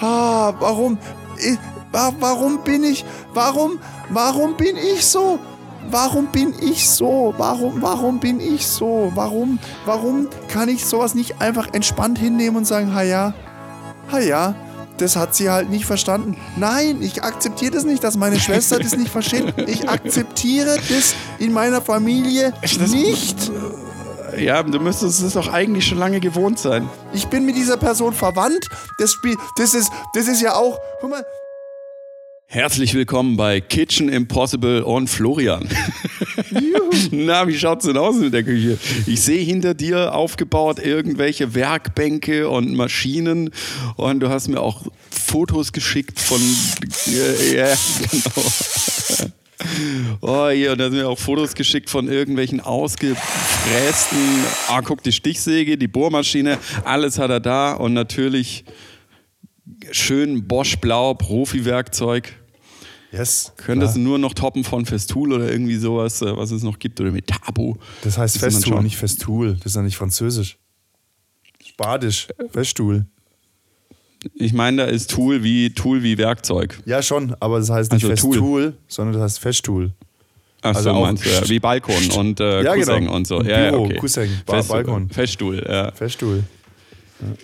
Ah, warum? Ich, warum bin ich? Warum? Warum bin ich so? Warum bin ich so? Warum, warum bin ich so? Warum, warum kann ich sowas nicht einfach entspannt hinnehmen und sagen, ha ja, ha ja, das hat sie halt nicht verstanden. Nein, ich akzeptiere das nicht, dass meine Schwester das nicht versteht. Ich akzeptiere das in meiner Familie nicht. Ja, du müsstest es doch eigentlich schon lange gewohnt sein. Ich bin mit dieser Person verwandt. Das Spiel, das ist, das ist ja auch, guck mal, Herzlich willkommen bei Kitchen Impossible und Florian. Na, wie schaut's denn aus mit der Küche? Ich sehe hinter dir aufgebaut irgendwelche Werkbänke und Maschinen und du hast mir auch Fotos geschickt von ja, ja genau. Oh, hier, und da sind mir auch Fotos geschickt von irgendwelchen ausgefrästen, ah, guck, die Stichsäge, die Bohrmaschine, alles hat er da und natürlich schön Bosch Blau, Profi-Werkzeug. Yes. Könntest du nur noch toppen von Festool oder irgendwie sowas, äh, was es noch gibt, oder mit Tabo. Das heißt das Festool, nicht Festool. Das ist ja nicht französisch. Spadisch. Festool. Ich meine, da ist Tool wie Tool wie Werkzeug. Ja, schon, aber das heißt nicht also Festool, sondern das heißt Festool. Ach also so, meinst du, wie Balkon und äh, ja, Cousin genau. und so. Ja, Büro, okay. Cousin, Fest, Balkon. Feststuhl, ja. Feststuhl.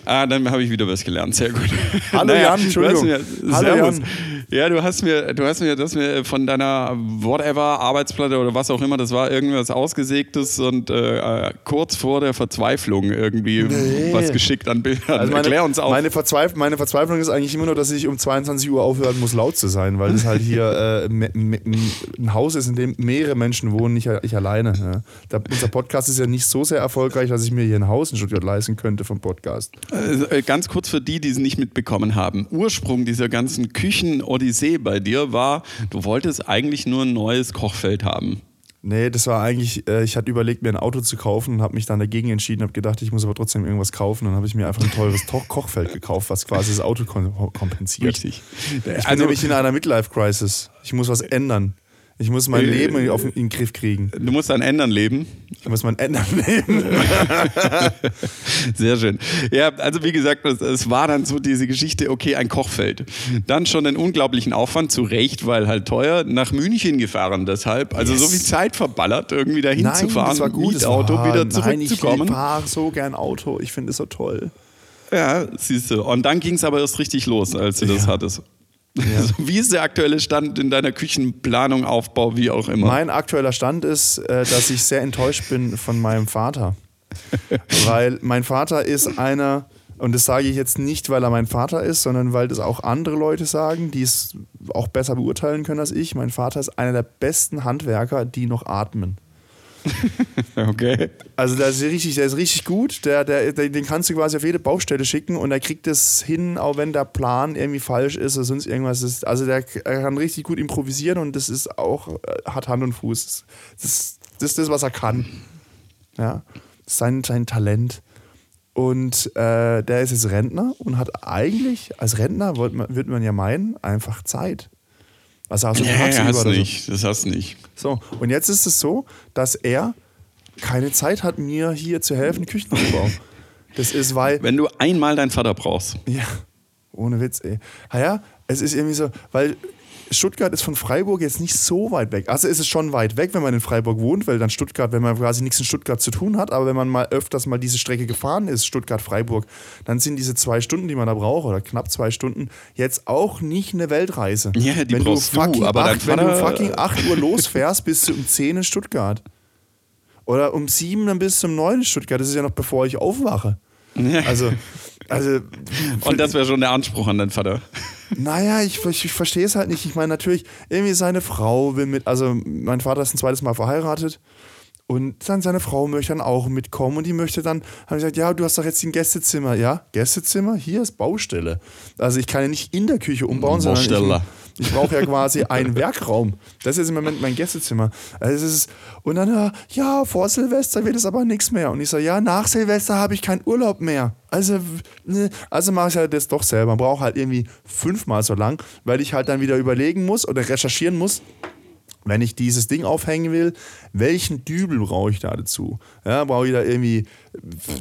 Ah, dann habe ich wieder was gelernt. Sehr gut. Hallo naja, Jan, Entschuldigung. Mir, Hallo Servus. Jan. Ja, du hast mir, du hast mir das mir von deiner whatever Arbeitsplatte oder was auch immer, das war irgendwas ausgesägtes und äh, kurz vor der Verzweiflung irgendwie nee. was geschickt an Bildern. Also meine, Erklär uns auch. Meine, Verzweif meine Verzweiflung ist eigentlich immer nur, dass ich um 22 Uhr aufhören muss, laut zu sein, weil es halt hier äh, ein Haus ist, in dem mehrere Menschen wohnen, nicht ich alleine. Ja. Der, unser Podcast ist ja nicht so sehr erfolgreich, dass ich mir hier ein Haus in Stuttgart leisten könnte vom Podcast. Äh, ganz kurz für die, die es nicht mitbekommen haben. Ursprung dieser ganzen Küchen-Odyssee bei dir war, du wolltest eigentlich nur ein neues Kochfeld haben. Nee, das war eigentlich, äh, ich hatte überlegt, mir ein Auto zu kaufen und habe mich dann dagegen entschieden, habe gedacht, ich muss aber trotzdem irgendwas kaufen. Dann habe ich mir einfach ein teures Kochfeld gekauft, was quasi das Auto kompensiert. Richtig. Ich bin also, nämlich in einer Midlife-Crisis. Ich muss was ändern. Ich muss mein Leben auf in den Griff kriegen. Du musst dann ändern leben. Ich muss mein ändern leben. Sehr schön. Ja, also wie gesagt, es, es, war dann so diese Geschichte, okay, ein Kochfeld. Dann schon einen unglaublichen Aufwand, zu Recht, weil halt teuer, nach München gefahren deshalb. Also yes. so viel Zeit verballert, irgendwie dahin nein, zu fahren, das war gut. Mietauto war, wieder zurückzukommen. Nein, ich fahre so gern Auto. Ich finde es so toll. Ja, siehst du. Und dann ging es aber erst richtig los, als du ja. das hattest. Ja. Also, wie ist der aktuelle Stand in deiner Küchenplanung, Aufbau, wie auch immer? Mein aktueller Stand ist, äh, dass ich sehr enttäuscht bin von meinem Vater. weil mein Vater ist einer, und das sage ich jetzt nicht, weil er mein Vater ist, sondern weil das auch andere Leute sagen, die es auch besser beurteilen können als ich. Mein Vater ist einer der besten Handwerker, die noch atmen. okay. Also der ist richtig, der ist richtig gut. Der, der, den kannst du quasi auf jede Baustelle schicken und er kriegt es hin, auch wenn der Plan irgendwie falsch ist oder sonst irgendwas ist. Also der kann richtig gut improvisieren und das ist auch, äh, hat Hand und Fuß. Das, das ist das, was er kann. Ja. Sein, sein Talent. Und äh, der ist jetzt Rentner und hat eigentlich, als Rentner würde man ja meinen, einfach Zeit. Was hast du nee, hast nicht. Das hast du nicht. So, und jetzt ist es so, dass er keine Zeit hat, mir hier zu helfen, Küchenaufbau. Das ist, weil. Wenn du einmal deinen Vater brauchst. Ja, ohne Witz, ey. Ja, es ist irgendwie so, weil Stuttgart ist von Freiburg jetzt nicht so weit weg. Also ist es schon weit weg, wenn man in Freiburg wohnt, weil dann Stuttgart, wenn man quasi nichts in Stuttgart zu tun hat, aber wenn man mal öfters mal diese Strecke gefahren ist, Stuttgart-Freiburg, dann sind diese zwei Stunden, die man da braucht, oder knapp zwei Stunden, jetzt auch nicht eine Weltreise. Ja, die wenn brauchst du, fucking du aber acht, Wenn du fucking 8 Uhr losfährst, bist du um 10 in Stuttgart. Oder um 7 dann bis zum 9 in Stuttgart. Das ist ja noch bevor ich aufwache. Also, also. Und das wäre schon der Anspruch an deinen Vater. Naja, ich, ich, ich verstehe es halt nicht. Ich meine, natürlich, irgendwie seine Frau will mit, also mein Vater ist ein zweites Mal verheiratet und dann seine Frau möchte dann auch mitkommen und die möchte dann, habe ich gesagt, ja, du hast doch jetzt ein Gästezimmer. Ja, Gästezimmer? Hier ist Baustelle. Also ich kann ja nicht in der Küche umbauen, Baustelle. sondern ich, ich brauche ja quasi einen Werkraum. Das ist im Moment mein Gästezimmer. Also ist, und dann, ja, vor Silvester wird es aber nichts mehr. Und ich sage, ja, nach Silvester habe ich keinen Urlaub mehr. Also, ne, also mache ich halt das doch selber. Man braucht halt irgendwie fünfmal so lang, weil ich halt dann wieder überlegen muss oder recherchieren muss, wenn ich dieses Ding aufhängen will, welchen Dübel brauche ich da dazu? Ja, brauche ich da irgendwie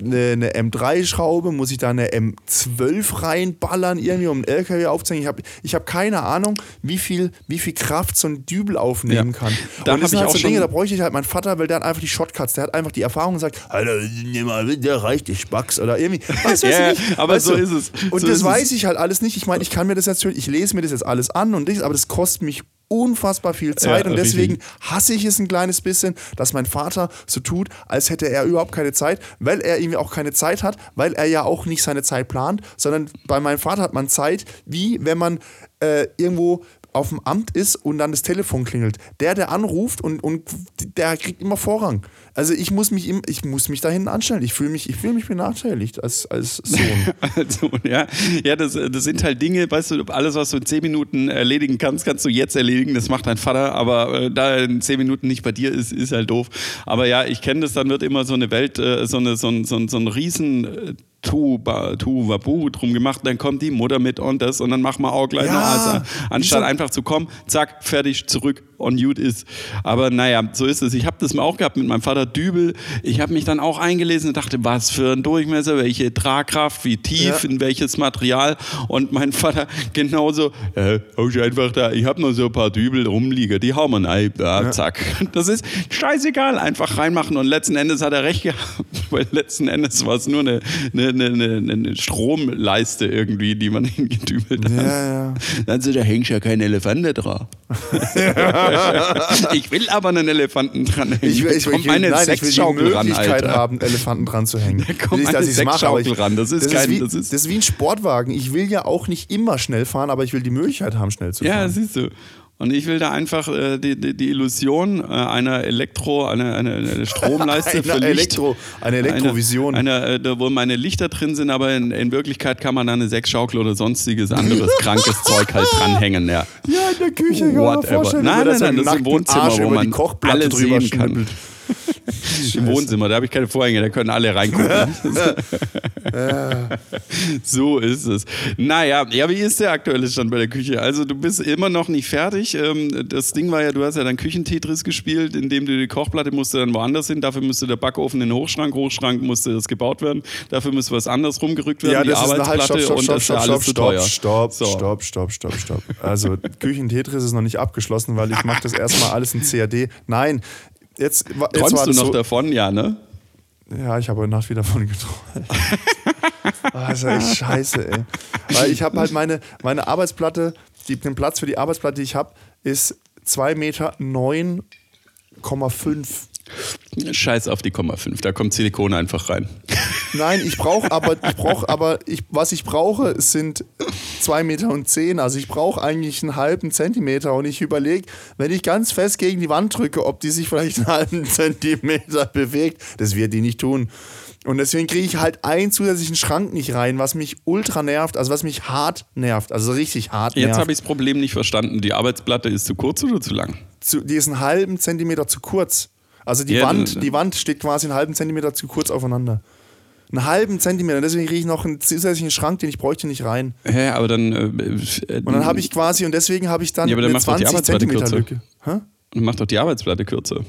eine, eine M3-Schraube? Muss ich da eine M12 reinballern, irgendwie, um einen LKW aufzuhängen? Ich habe ich hab keine Ahnung, wie viel, wie viel Kraft so ein Dübel aufnehmen Ja. kann. Da und das sind ich halt so Dinge, da bräuchte ich halt meinen Vater, weil der hat einfach die Shortcuts, der hat einfach die Erfahrung und sagt, Alter, nimm mal der reicht, ich Spacks oder irgendwie. Weißt, Ja, aber weißt so du? ist es. Und So das weiß es. ich halt alles nicht. Ich meine, ich kann mir das natürlich, ich lese mir das jetzt alles an und ich, aber das kostet mich unfassbar viel Zeit Ja, und deswegen richtig. hasse ich es ein kleines bisschen, dass mein Vater so tut, als hätte er überhaupt keine Zeit, weil er irgendwie auch keine Zeit hat, weil er ja auch nicht seine Zeit plant, sondern bei meinem Vater hat man Zeit, wie wenn man äh, irgendwo auf dem Amt ist und dann das Telefon klingelt. Der, der anruft und, und der kriegt immer Vorrang. Also ich muss mich, im, ich muss mich da hinten anstellen. Ich fühle mich, ich fühle mich benachteiligt als, als Sohn. Also, ja, ja das, das sind halt Dinge, weißt du, alles, was du in zehn Minuten erledigen kannst, kannst du jetzt erledigen. Das macht dein Vater, aber äh, da er in zehn Minuten nicht bei dir ist, ist halt doof. Aber ja, ich kenne das, dann wird immer so eine Welt, äh, so, eine, so, ein, so, ein, so ein riesen äh, Tuba, Tuwabu drum gemacht, dann kommt die Mutter mit und das und dann machen wir auch gleich Ja, noch. Also, anstatt so- einfach zu kommen, zack, fertig, zurück, on Mute ist. Aber naja, so ist es. Ich habe das mal auch gehabt mit meinem Vater Dübel. Ich habe mich dann auch eingelesen und dachte, was für ein Durchmesser, welche Tragkraft, wie tief, Ja. in welches Material. Und mein Vater genauso, äh, ich einfach da, ich habe noch so ein paar Dübel rumliegen, die hauen wir rein, ja, zack. Das ist scheißegal, einfach reinmachen. Und letzten Endes hat er recht gehabt, weil letzten Endes war es nur eine, eine, eine, eine, Stromleiste irgendwie, die man hingedübelt hat. Ja, ja. Dann so, da hängt ja kein Elefant dran. ich will aber einen Elefanten dran hängen. Ich will, ich will, ich will, eine nein, ich will die ran, Möglichkeit Alter. haben, Elefanten dran zu hängen. kommt Nicht, dass eine mache, aber ran. Das ist das kein- wie, das ist- das ist wie ein Sportwagen. Ich will ja auch nicht immer schnell fahren, aber ich will die Möglichkeit haben, schnell zu Ja, fahren. siehst du. Und ich will da einfach äh, die, die, die Illusion äh, einer Elektro, eine, eine, eine Stromleiste Eine für Licht. Elektro- eine Elektrovision. Eine, eine, äh, da, wo meine Lichter drin sind, aber in, in Wirklichkeit kann man da eine Sexschaukel oder sonstiges anderes krankes Zeug halt dranhängen. Ja. Ja, in der Küche, man Whatever. Nein, man nein, nein, das ist nackten Wohnzimmer, Arsch wo über die man Kochplatte alles drüber sehen kann. schnippelt. Im Wohnzimmer, da habe ich keine Vorhänge, da können alle reingucken. so ist es. Naja, ja, wie ist der aktuelle Stand bei der Küche? Also du bist immer noch nicht fertig. Ähm, Das Ding war ja, du hast ja dann Küchentetris gespielt, indem du die Kochplatte musste dann woanders hin. Dafür musste der Backofen in den Hochschrank, Hochschrank musste das gebaut werden. Dafür müsste was anderes rumgerückt werden, Ja, die halt, Arbeitsplatte stopp, und das ist ja stopp, alles zu stopp, teuer. stopp, So. stopp, stopp, stopp, stopp. Also Küchentetris ist noch nicht abgeschlossen, weil ich mache das erstmal alles in CAD. Nein, jetzt, jetzt Träumst du noch so, davon? Ja, ne? Ja, ich habe heute Nacht wieder von geträumt. Ist echt scheiße, ey. Weil ich habe halt meine, meine Arbeitsplatte, die, den Platz für die Arbeitsplatte, die ich habe, ist 2 Meter 9,5. Scheiß auf die Komma 5, da kommt Silikon einfach rein. Nein, ich brauche aber, ich brauche aber, ich, was ich brauche, sind 2 Meter und 10. Also ich brauche eigentlich einen halben Zentimeter und ich überlege, wenn ich ganz fest gegen die Wand drücke, ob die sich vielleicht einen halben Zentimeter bewegt. Das wird die nicht tun. Und deswegen kriege ich halt einen zusätzlichen Schrank nicht rein, was mich ultra nervt, also was mich hart nervt, also richtig hart Jetzt nervt. habe ich das Problem nicht verstanden. Die Arbeitsplatte ist zu kurz oder zu lang? Zu, die ist einen halben Zentimeter zu kurz. Also die, Ja, Wand, die Wand steht quasi einen halben Zentimeter zu kurz aufeinander. Einen halben Zentimeter. Deswegen kriege ich noch einen zusätzlichen Schrank, den ich bräuchte, nicht rein. Hä, aber dann. Äh, äh, Und dann habe ich quasi, und deswegen habe ich dann Ja, aber dann eine mach doch die 20 Arbeitsplatte Zentimeter. Lücke. Hä? Mach doch die Arbeitsplatte kürzer.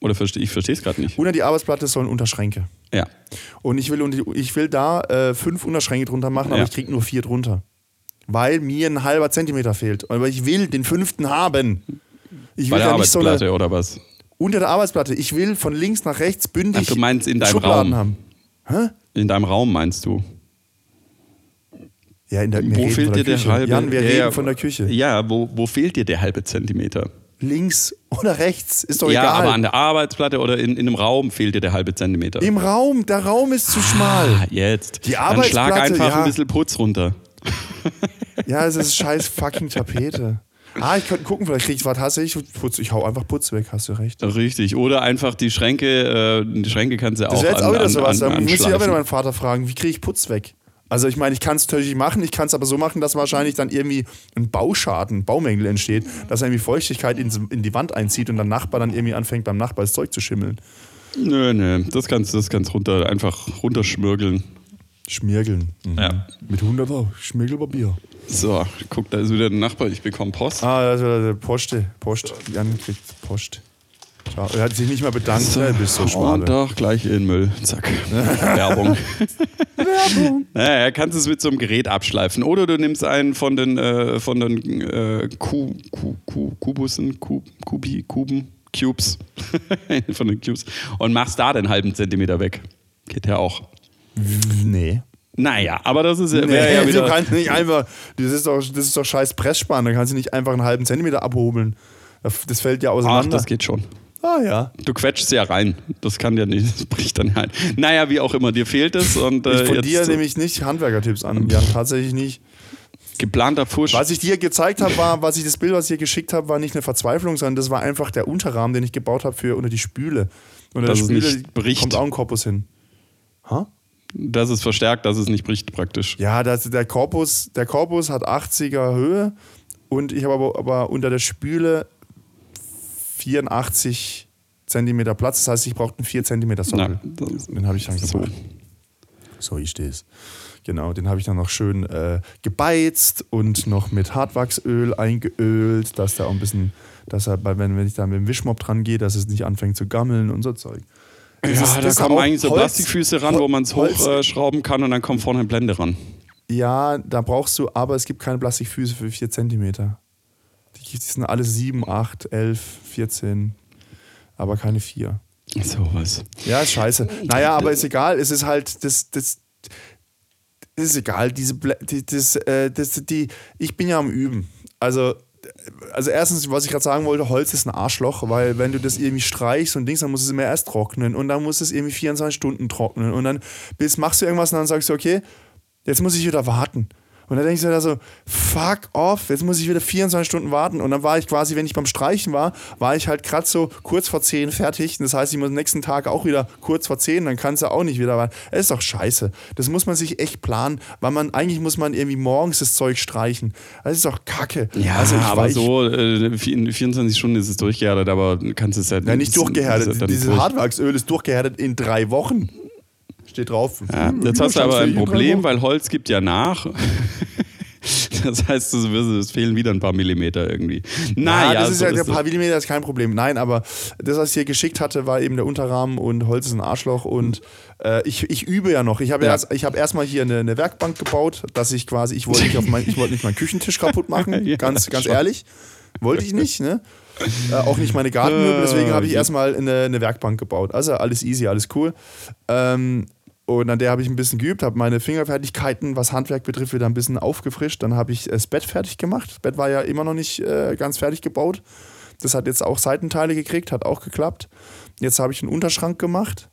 Oder verstehe ich verstehe es gerade nicht. Unter die Arbeitsplatte sollen Unterschränke. Ja. Und ich will, ich will da äh, fünf Unterschränke drunter machen, aber Ja. ich kriege nur vier drunter. Weil mir ein halber Zentimeter fehlt. Aber ich will den fünften haben. Ich Bei will der ja nicht so eine, oder was? Unter der Arbeitsplatte. Ich will von links nach rechts bündig Ach, du meinst in deinem Schubladen Raum. haben. In deinem Raum meinst du? Ja, in der, Wo fehlt dir der der halbe? Jan, wir ja, reden ja, von der Küche. Ja, wo, wo fehlt dir der halbe Zentimeter? Links oder rechts, ist doch ja, egal. aber an der Arbeitsplatte oder in, in einem Raum fehlt dir der halbe Zentimeter. Im Raum, der Raum ist zu schmal. Ah, jetzt. Die Dann schlag Arbeitsplatte, einfach ja. ein bisschen Putz runter. Ja, es ist scheiß fucking Tapete. Ah, ich könnte gucken, vielleicht krieg ich was hasse ich Putz. Ich hau einfach Putz weg, hast du recht. Richtig. Oder einfach die Schränke, äh, die Schränke kannst du Das auch wäre jetzt an, auch wieder sowas. an, Da muss ich auch wieder meinen Vater fragen, wie kriege ich Putz weg? Also ich meine, ich kann es natürlich machen, ich kann es aber so machen, dass wahrscheinlich dann irgendwie ein Bauschaden, Baumängel entsteht, dass irgendwie Feuchtigkeit in, in die Wand einzieht und der Nachbar dann irgendwie anfängt, beim Nachbar das Zeug zu schimmeln. Nö, nö, das kannst du das kannst runter, einfach runterschmürgeln. Schmirgeln. Mhm. Ja. Mit 100er Schmirgelpapier. So, guck, da ist wieder der Nachbar, ich bekomme Post. Ah, das war der Poste. Post. Jan kriegt Post. Ciao. Er hat sich nicht mal bedankt, ne? Du bist so Und schade. doch, gleich in den Müll. Zack. Werbung. Werbung. Naja, kannst es mit so einem Gerät abschleifen. Oder du nimmst einen von den, äh, von den äh, Ku, Ku, Ku, Kubussen, Ku, Kubi, Kuben, Cubes. von den Cubes. Und machst da den halben Zentimeter weg. Geht ja auch. Nee. Naja, aber das ist ja, Nee, ja du kannst nicht einfach, das ist doch, das ist doch scheiß Pressspan, da kannst du nicht einfach einen halben Zentimeter abhobeln. Das das fällt ja Ach, auseinander. das geht schon. ah ja. Du quetschst ja rein. Das kann ja nicht, das bricht dann ein. Naja, wie auch immer, dir fehlt es. Und, äh, Ich von dir nehme ich nicht Handwerkertipps an, Jan, tatsächlich nicht. geplanter Fusch. Was ich dir gezeigt habe, war, was ich das Bild, was ich dir geschickt habe, war nicht eine Verzweiflung, sondern das war einfach der Unterrahmen, den ich gebaut habe für unter die Spüle. Unter Dass der Spüle kommt auch ein Korpus hin. Ha? Das ist verstärkt, dass es nicht bricht praktisch. Ja, das, der, Korpus, der Korpus hat 80er Höhe und ich habe aber, aber unter der Spüle 84 Zentimeter Platz. Das heißt, ich brauchte einen 4 Zentimeter Sockel. Na, Den habe ich dann So. So, ich stehe es. Genau, den habe ich dann noch schön äh, gebeizt und noch mit Hartwachsöl eingeölt, dass der auch ein bisschen, dass er, wenn, wenn ich da mit dem Wischmopp dran gehe, dass es nicht anfängt zu gammeln und so Zeug. Das Ja, ist- da das kommen eigentlich so Holz- Plastikfüße ran, wo man es hochschrauben kann und dann kommt vorne eine Blende ran. Ja, da brauchst du, aber es gibt keine Plastikfüße für 4 Zentimeter. Die, die sind alle 7, 8, 11, 14, aber keine 4. So was. Ja, ist scheiße. Naja, aber ist egal. Es ist halt, das, das, ist egal. Diese, das, äh, das, die, ich bin ja am Üben. Also, also erstens, was ich gerade sagen wollte, Holz ist ein Arschloch, weil wenn du das irgendwie streichst und Dings, dann muss es immer erst trocknen und dann muss es irgendwie 24 Stunden trocknen und dann bis machst du irgendwas und dann sagst du, okay, jetzt muss ich wieder warten. Und dann denkst du da so, fuck off, jetzt muss ich wieder 24 Stunden warten. Und dann war ich quasi, wenn ich beim Streichen war, war ich halt gerade so kurz vor 10 fertig. Das heißt, ich muss am nächsten Tag auch wieder kurz vor 10, dann kannst du auch nicht wieder warten. Es ist doch scheiße. Das muss man sich echt planen, weil man, eigentlich muss man irgendwie morgens das Zeug streichen. Das ist doch kacke. Ja, Also ich aber ich- so äh, in 24 Stunden ist es durchgehärtet, aber du kannst es ja Ja, nicht durchgehärtet. dann Dieses durch- Hartwachsöl ist durchgehärtet in drei Wochen. Steht drauf. Ja, jetzt hast du aber ein Problem, weil Holz gibt ja nach. Das heißt, es fehlen wieder ein paar Millimeter irgendwie. Naja, ja, das ist so ja, ist paar das. Millimeter ist kein Problem. Nein, aber das, was ich hier geschickt hatte, war eben der Unterrahmen und Holz ist ein Arschloch und äh, ich, ich übe ja noch. Ich habe Ja. erst, ich habe erstmal hier eine, eine Werkbank gebaut, dass ich quasi, ich wollte nicht auf mein, ich wollte nicht meinen Küchentisch kaputt machen, Ja, ganz, ganz schon. ehrlich. Wollte ich nicht, ne? Äh, auch nicht meine Gartenmöbel, deswegen habe ich Äh, erstmal eine, eine Werkbank gebaut. Also alles easy, alles cool. Ähm, und an der habe ich ein bisschen geübt, habe meine Fingerfertigkeiten, was Handwerk betrifft, wieder ein bisschen aufgefrischt. Dann habe ich das Bett fertig gemacht. Das Bett war ja immer noch nicht äh, ganz fertig gebaut. Das hat jetzt auch Seitenteile gekriegt, hat auch geklappt. Jetzt habe ich einen Unterschrank gemacht,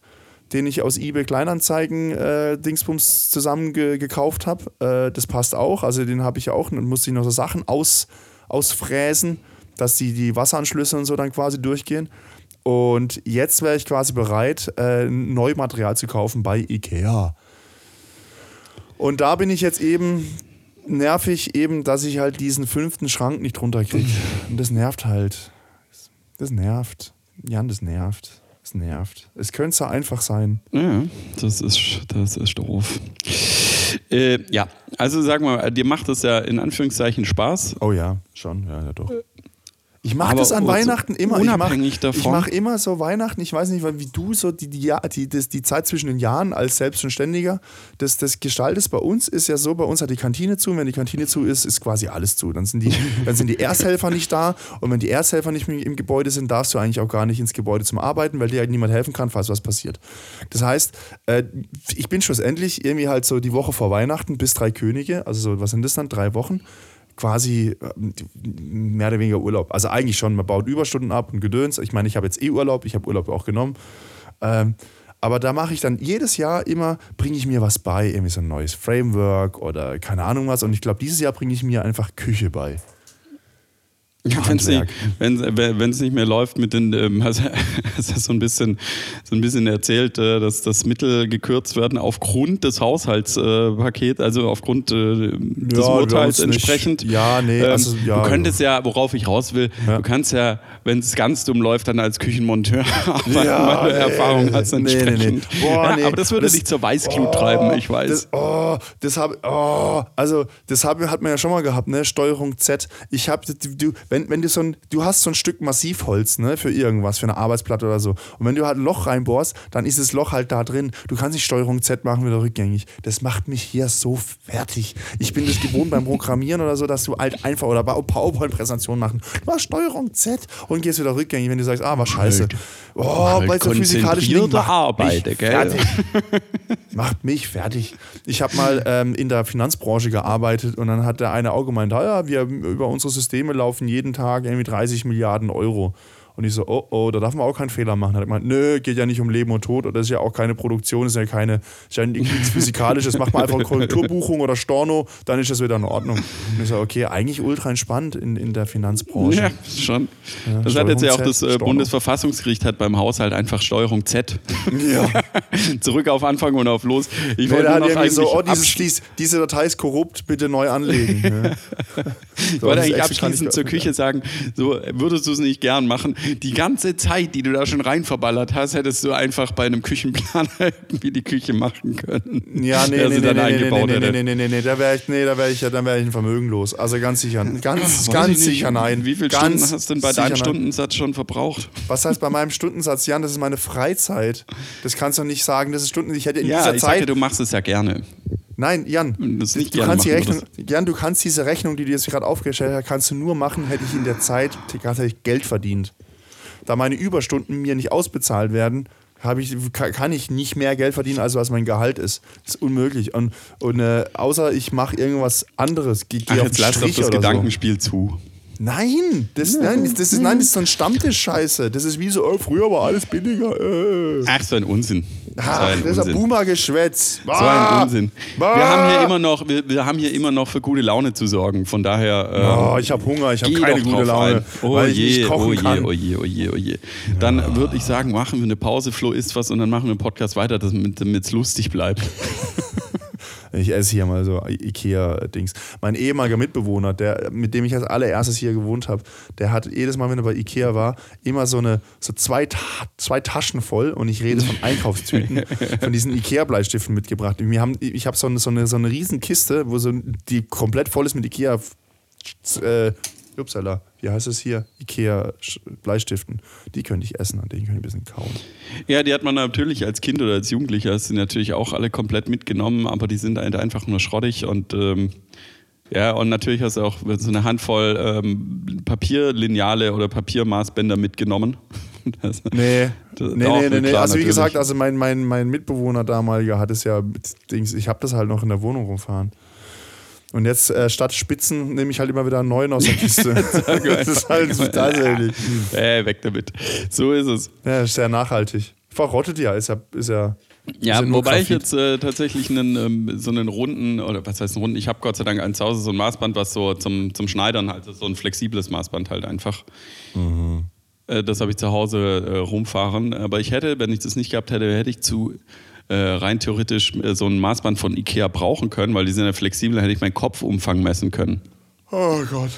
den ich aus eBay Kleinanzeigen äh, Dingsbums zusammen ge gekauft habe. Äh, das passt auch. Also den habe ich auch. Dann musste ich noch so Sachen aus, ausfräsen, dass die, die Wasseranschlüsse und so dann quasi durchgehen. Und jetzt wäre ich quasi bereit, äh, Neumaterial zu kaufen bei Ikea. Und da bin ich jetzt eben nervig, eben, dass ich halt diesen fünften Schrank nicht runterkriege. Und das nervt halt. Das nervt. Jan, das nervt. Das nervt. Es könnte so einfach sein. Ja, das ist, das ist doof. Äh, ja, also sag mal, dir macht es ja in Anführungszeichen Spaß. Oh ja, schon. Ja, ja doch. Ich mache das an so Weihnachten immer. unabhängig ich mach, davon- Ich mache immer so Weihnachten, ich weiß nicht, wie du so die, die, die, das, die Zeit zwischen den Jahren als Selbstständiger, das, das gestaltest. Bei uns ist ja so, bei uns hat die Kantine zu. Und wenn die Kantine zu ist, ist quasi alles zu. Dann sind die, dann sind die Ersthelfer nicht da. Und wenn die Ersthelfer nicht im Gebäude sind, darfst du eigentlich auch gar nicht ins Gebäude zum Arbeiten, weil dir halt niemand helfen kann, falls was passiert. Das heißt, äh, ich bin schlussendlich irgendwie halt so die Woche vor Weihnachten bis drei Könige, also so, was sind das dann? Drei Wochen quasi ähm, mehr oder weniger Urlaub. Also eigentlich schon, man baut Überstunden ab und Gedöns. Ich meine, ich habe jetzt eh Urlaub, ich habe Urlaub auch genommen. Ähm, aber da mache ich dann jedes Jahr immer, bringe ich mir was bei, irgendwie so ein neues Framework oder keine Ahnung was. Und ich glaube, dieses Jahr bringe ich mir einfach Küche bei. Wenn es nicht, wenn's nicht mehr läuft mit den, ähm, hast, hast du so ein bisschen, so ein bisschen erzählt, äh, dass das Mittel gekürzt werden aufgrund des Haushaltspakets, äh, also aufgrund äh, des Ja, Urteils entsprechend. nicht. Ja, nee, Ähm, also, ja, du könntest ja, worauf ich raus will, Ja. du kannst ja, wenn es ganz dumm läuft, dann als Küchenmonteur arbeiten, Ja, weil du nee, Erfahrung hast nee, nee, nee. entsprechend. Boah, nee. aber das würde Das- dich zur Weißglut treiben, ich weiß. Das, oh, das habe oh, also das hab, hat man ja schon mal gehabt, ne? Steuerung Z. Ich habe du, wenn, wenn du so ein, du hast so ein Stück Massivholz, ne, für irgendwas, für eine Arbeitsplatte oder so. Und wenn du halt ein Loch reinbohrst, dann ist das Loch halt da drin. Du kannst nicht Steuerung Z machen wieder rückgängig. Das macht mich hier so fertig. Ich bin das gewohnt beim Programmieren oder so, dass du halt einfach oder bei PowerPoint-Präsentationen machen. Du machst Steuerung Z und gehst wieder rückgängig, wenn du sagst, ah, war scheiße. Oh, Halt bei so konzentrierte macht Arbeit, mich gell? fertig. Macht mich fertig. Ich habe mal ähm, in der Finanzbranche gearbeitet und dann hat der eine auch gemeint, ah ja, wir über unsere Systeme laufen jeden Tag irgendwie 30 Milliarden Euro. Und ich so, oh oh, da darf man auch keinen Fehler machen. Er hat gemeint, nö, geht ja nicht um Leben und Tod, oder ist ja auch keine Produktion, ist ja keine, ist ja nichts Physikalisches, macht man einfach eine Korrekturbuchung oder Storno, dann ist das wieder in Ordnung. Und ich so, okay, eigentlich ultra entspannt in, in der Finanzbranche. Ja, schon. das hat jetzt ja auch Z, das äh, Storno. Bundesverfassungsgericht hat beim Haushalt einfach Steuerung Z. Ja. Zurück auf Anfang und auf los. Ich Nee, wollte nur hat noch so, oh, dieses, dies, diese Datei ist korrupt, bitte neu anlegen. Ja. ich So, wollte das ist eigentlich abschließend ich- zur Küche sagen, so würdest du es nicht gern machen. Die ganze Zeit, die du da schon rein verballert hast, hättest du einfach bei einem Küchenplaner irgendwie die Küche machen können. Ja, nee, nee, nee, nee, nee, nee, nee, hätte. nee, nee, nee, nee, da wäre ich, nee, da wäre ich, dann wäre ich ein Vermögen los. Also ganz sicher, ganz, Weiß ganz sicher nein. Wie viele ganz Stunden hast du denn bei deinem. Stundensatz schon verbraucht? Was heißt bei meinem Stundensatz, Jan, das ist meine Freizeit. Das kannst du nicht sagen, das ist Stunden, ich hätte in Ja, dieser ich Zeit, sagte, du machst es ja gerne. nein, Jan, es nicht du gerne kannst die Rechnung, Jan, du kannst diese Rechnung, die du jetzt gerade aufgestellt hast, kannst du nur machen, hätte ich in der Zeit tatsächlich Geld verdient. Da meine Überstunden mir nicht ausbezahlt werden, ich, ka- kann ich nicht mehr Geld verdienen, als was mein Gehalt ist. Das ist unmöglich. Und, und äh, außer ich mache irgendwas anderes, gehe geh auf jetzt den lass doch Strich das oder so. Gedankenspiel zu. Nein, das, nein, das, ist, nein, das ist so ein Stammtisch-Scheiße. Das ist wie so, oh, früher war alles billiger. Äh. Ach, so ein Unsinn. Ach, so ein das ist ein. Boomer-Geschwätz. So ein Unsinn. Wir Ah. haben hier immer noch, wir, wir haben hier immer noch für gute Laune zu sorgen. Von daher. Oh, ähm, ich habe Hunger, ich habe keine gute Laune. Oh weil ich je, oh je, kann. oh je, oh je, oh je. Dann würde ich sagen, machen wir eine Pause, Flo isst was und dann machen wir den Podcast weiter, damit es lustig bleibt. Ich esse hier mal so Ikea-Dings. Mein ehemaliger Mitbewohner, der, mit dem ich als allererstes hier gewohnt habe, der hat jedes Mal, wenn er bei Ikea war, immer so eine so zwei, zwei Taschen voll und ich rede von Einkaufstüten von diesen Ikea-Bleistiften mitgebracht. Wir haben, ich habe so eine, so, eine, so eine riesen Kiste, wo so, die komplett voll ist mit Ikea. Äh, upsala, wie heißt es hier? Ikea-Bleistiften. Die könnte ich essen, an denen könnte ich ein bisschen kauen. Ja, die hat man natürlich als Kind oder als Jugendlicher, sind natürlich auch alle komplett mitgenommen, aber die sind halt einfach nur schrottig und ähm, ja, und natürlich hast du auch so eine Handvoll ähm, Papierlineale oder Papiermaßbänder mitgenommen. Das- Nee, Das- nee, nee, nee, nee. Also wie natürlich. gesagt, also mein, mein, mein Mitbewohner damaliger hat es ja, Dings, ich habe das halt noch in der Wohnung rumfahren. Und jetzt äh, statt Spitzen nehme ich halt immer wieder einen neuen aus der Kiste. das ist halt tatsächlich. Äh, weg damit. So ist es. Ja, ist sehr nachhaltig. Verrottet ja, ist ja, ist ja. Ja, ist wobei ich jetzt äh, tatsächlich einen, ähm, so einen runden, oder was heißt einen runden, ich habe Gott sei Dank eins zu Hause, so ein Maßband, was so zum, zum Schneidern halt, ist, so ein flexibles Maßband halt einfach. Äh, das habe ich zu Hause äh, rumfahren. Aber ich hätte, wenn ich das nicht gehabt hätte, hätte ich zu äh, rein theoretisch äh, so ein Maßband von Ikea brauchen können, weil die sind ja flexibel, hätte ich meinen Kopfumfang messen können. Oh Gott.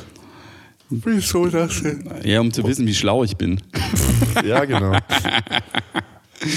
Wieso das denn? Ja, um zu wissen, wie schlau ich bin. Ja, genau.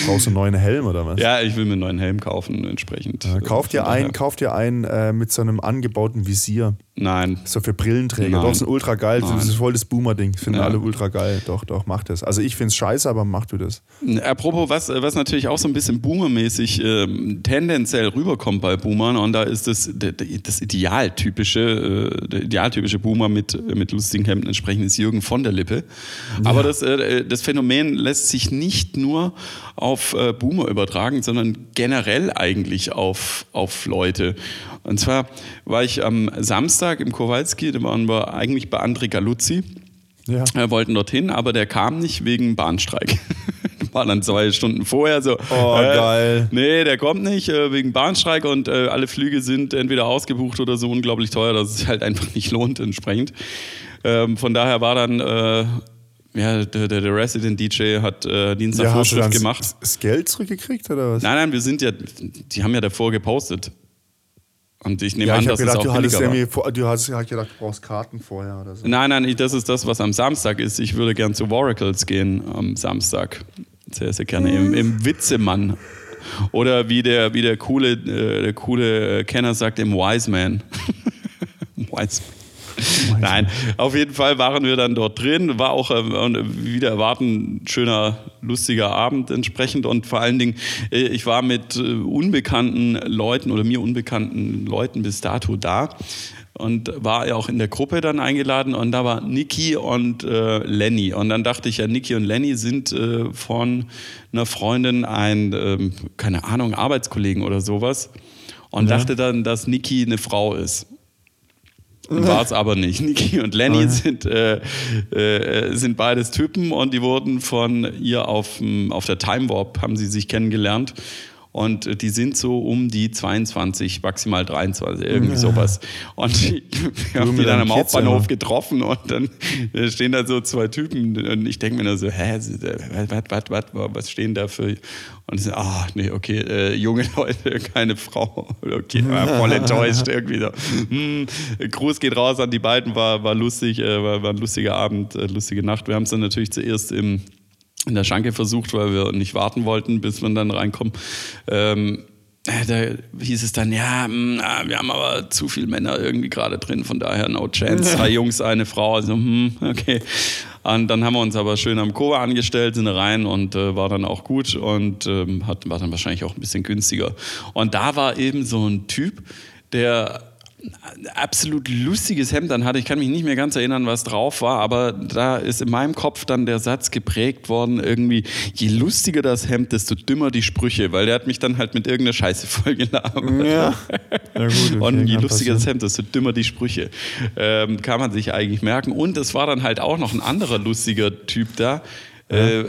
Brauchst du einen neuen Helm oder was? Ja, ich will mir einen neuen Helm kaufen, entsprechend. Äh, Kauf dir einen, kauf dir einen äh, mit so einem angebauten Visier. Nein. So für Brillenträger. Nein. Doch, ist ein ultra geil. Das Nein. ist voll das Boomer-Ding. Finden Ja. alle ultra geil. Doch, doch, mach das. Also ich find's scheiße, aber mach du das. Apropos, was, was natürlich auch so ein bisschen Boomermäßig ähm, tendenziell rüberkommt bei Boomern und da ist das, das idealtypische, äh, idealtypische Boomer mit, mit lustigen Hemden entsprechend ist Jürgen von der Lippe. Aber das, äh, das Phänomen lässt sich nicht nur auf äh, Boomer übertragen, sondern generell eigentlich auf, auf Leute. Und zwar war ich am Samstag im Kowalski, da waren wir eigentlich bei André Galuzzi. Ja. Wir wollten dorthin, aber der kam nicht wegen Bahnstreik. War dann zwei Stunden vorher so. Oh, äh, geil. Nee, der kommt nicht äh, wegen Bahnstreik und äh, alle Flüge sind entweder ausgebucht oder so unglaublich teuer, dass es sich halt einfach nicht lohnt entsprechend. Ähm, von daher war dann, äh, ja, der, der, Resident DJ hat äh, Dienstag Ja, hast du Vorschrift gemacht. das- Geld zurückgekriegt oder was? Nein, nein, wir sind ja, die haben ja davor gepostet. Und ich nehme ja, an, ich dass habe es gedacht, auch du hattest war. vor- du hast halt gedacht, du brauchst Karten vorher oder so. Nein, nein, das ist das, was am Samstag ist. Ich würde gern zu Oracles gehen am Samstag. Sehr, sehr gerne. Im, im Witzemann. Oder wie der, wie der coole, äh, der coole Kenner sagt, im Wise Man. Wise Nein, auf jeden Fall waren wir dann dort drin. War auch äh, wieder erwarten ein schöner, lustiger Abend entsprechend. Und vor allen Dingen, äh, ich war mit äh, unbekannten Leuten oder mir unbekannten Leuten bis dato da und war ja auch in der Gruppe dann eingeladen und da war Niki und äh, Lenny und dann dachte ich ja, Niki und Lenny sind äh, von einer Freundin ein, ähm, keine Ahnung, Arbeitskollegen oder sowas und dachte dann, dass Niki eine Frau ist. War es aber nicht. Niki und Lenny Okay. sind, äh, äh, sind beides Typen und die wurden von ihr auf, dem- auf der Time Warp, haben sie sich kennengelernt. Und äh, die sind so um die 22, maximal 23, irgendwie sowas. Und ich habe die dann am Hauptbahnhof immer. getroffen und dann äh, stehen da so zwei Typen und ich denke mir nur so, hä, was, was, was, was stehen da für... Und ich so, ah, nee, okay, äh, junge Leute, keine Frau. Okay, war voll enttäuscht irgendwie so. Hm, Gruß geht raus an die beiden, war, war lustig, äh, war, war ein lustiger Abend, äh, lustige Nacht. Wir haben es dann natürlich zuerst im, in der Schanke versucht, weil wir nicht warten wollten, bis wir dann reinkommen. Ähm, äh, da hieß es dann, ja, mh, ah, wir haben aber zu viele Männer irgendwie gerade drin, von daher no chance. Drei Jungs, eine Frau, also hm, okay. Und dann haben wir uns aber schön am Chor angestellt, sind rein und äh, war dann auch gut und ähm, hat, war dann wahrscheinlich auch ein bisschen günstiger. Und da war eben so ein Typ, der absolut lustiges Hemd an hatte. Ich kann mich nicht mehr ganz erinnern, was drauf war, aber da ist in meinem Kopf dann der Satz geprägt worden, irgendwie, je lustiger das Hemd, desto dümmer die Sprüche, weil der hat mich dann halt mit irgendeiner Scheiße vollgelabert. Ja. ja gut, okay, Und je lustiger das. Hemd, desto dümmer die Sprüche. Ähm, kann man sich eigentlich merken. Und es war dann halt auch noch ein anderer lustiger Typ da. Äh,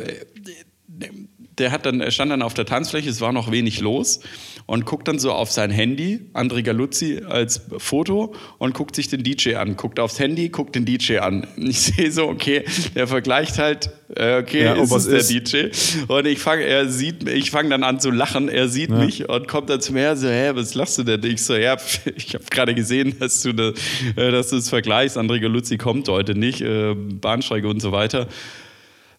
der hat dann, er stand dann auf der Tanzfläche, es war noch wenig los und guckt dann so auf sein Handy, André Galuzzi als Foto und guckt sich den DJ an, guckt aufs Handy, guckt den DJ an. Ich sehe so, okay, der vergleicht halt, äh, okay, Ja, ist es der ist. DJ? Und ich fange, er sieht, ich fange dann an zu lachen, er sieht mich und kommt dann zu mir so, hä, was lachst du denn? Ich so, ja, ich habe gerade gesehen, dass du, ne, äh, dass du es vergleichst, André Galuzzi kommt heute nicht, äh, Bahnsteige und so weiter.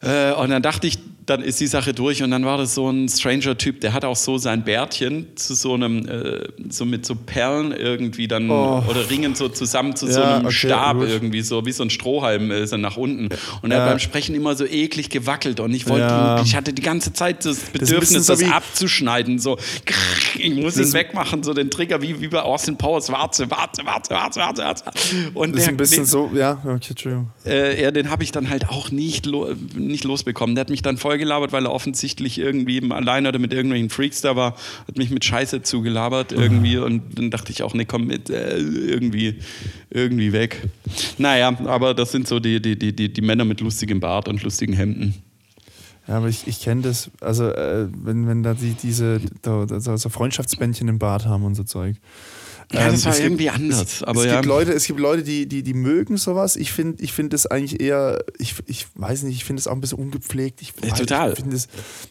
Und dann dachte ich, dann ist die Sache durch und dann war das so ein Stranger-Typ, der hat auch so sein Bärtchen zu so einem, äh, so mit so Perlen irgendwie dann Oh. oder Ringen so zusammen zu so Ja, einem okay, Stab gut. irgendwie, so wie so ein Strohhalm ist er nach unten. Und er Ja. hat beim Sprechen immer so eklig gewackelt und ich wollte, Ja. ich hatte die ganze Zeit das Bedürfnis, bisschen so das abzuschneiden, so, ich muss Das ihn wegmachen, so den Trigger, wie, wie bei Austin Powers, warte, warte, warte, warte, warte, warte. Und Das ist der- ein bisschen den- so, ja, okay, Entschuldigung. äh, ja, den habe ich dann halt auch nicht, lo nicht losbekommen. Der hat mich dann vollgelabert, weil er offensichtlich irgendwie alleine oder mit irgendwelchen Freaks da war, hat mich mit Scheiße zugelabert irgendwie und dann dachte ich auch, nee, komm mit, äh, irgendwie, irgendwie weg. Naja, aber das sind so die, die, die, die, die Männer mit lustigem Bart und lustigen Hemden. Ja, aber ich, ich kenne das, also äh, wenn, wenn da die, diese da, so so Freundschaftsbändchen im Bad haben und so Zeug. Ja, das Ähm, war es gibt- irgendwie anders. aber es, ja. gibt Leute, es gibt Leute, die, die, die mögen sowas. Ich finde ich find das eigentlich eher, ich, ich weiß nicht, ich finde das auch ein bisschen ungepflegt. Ich, Ja, total. Ich das,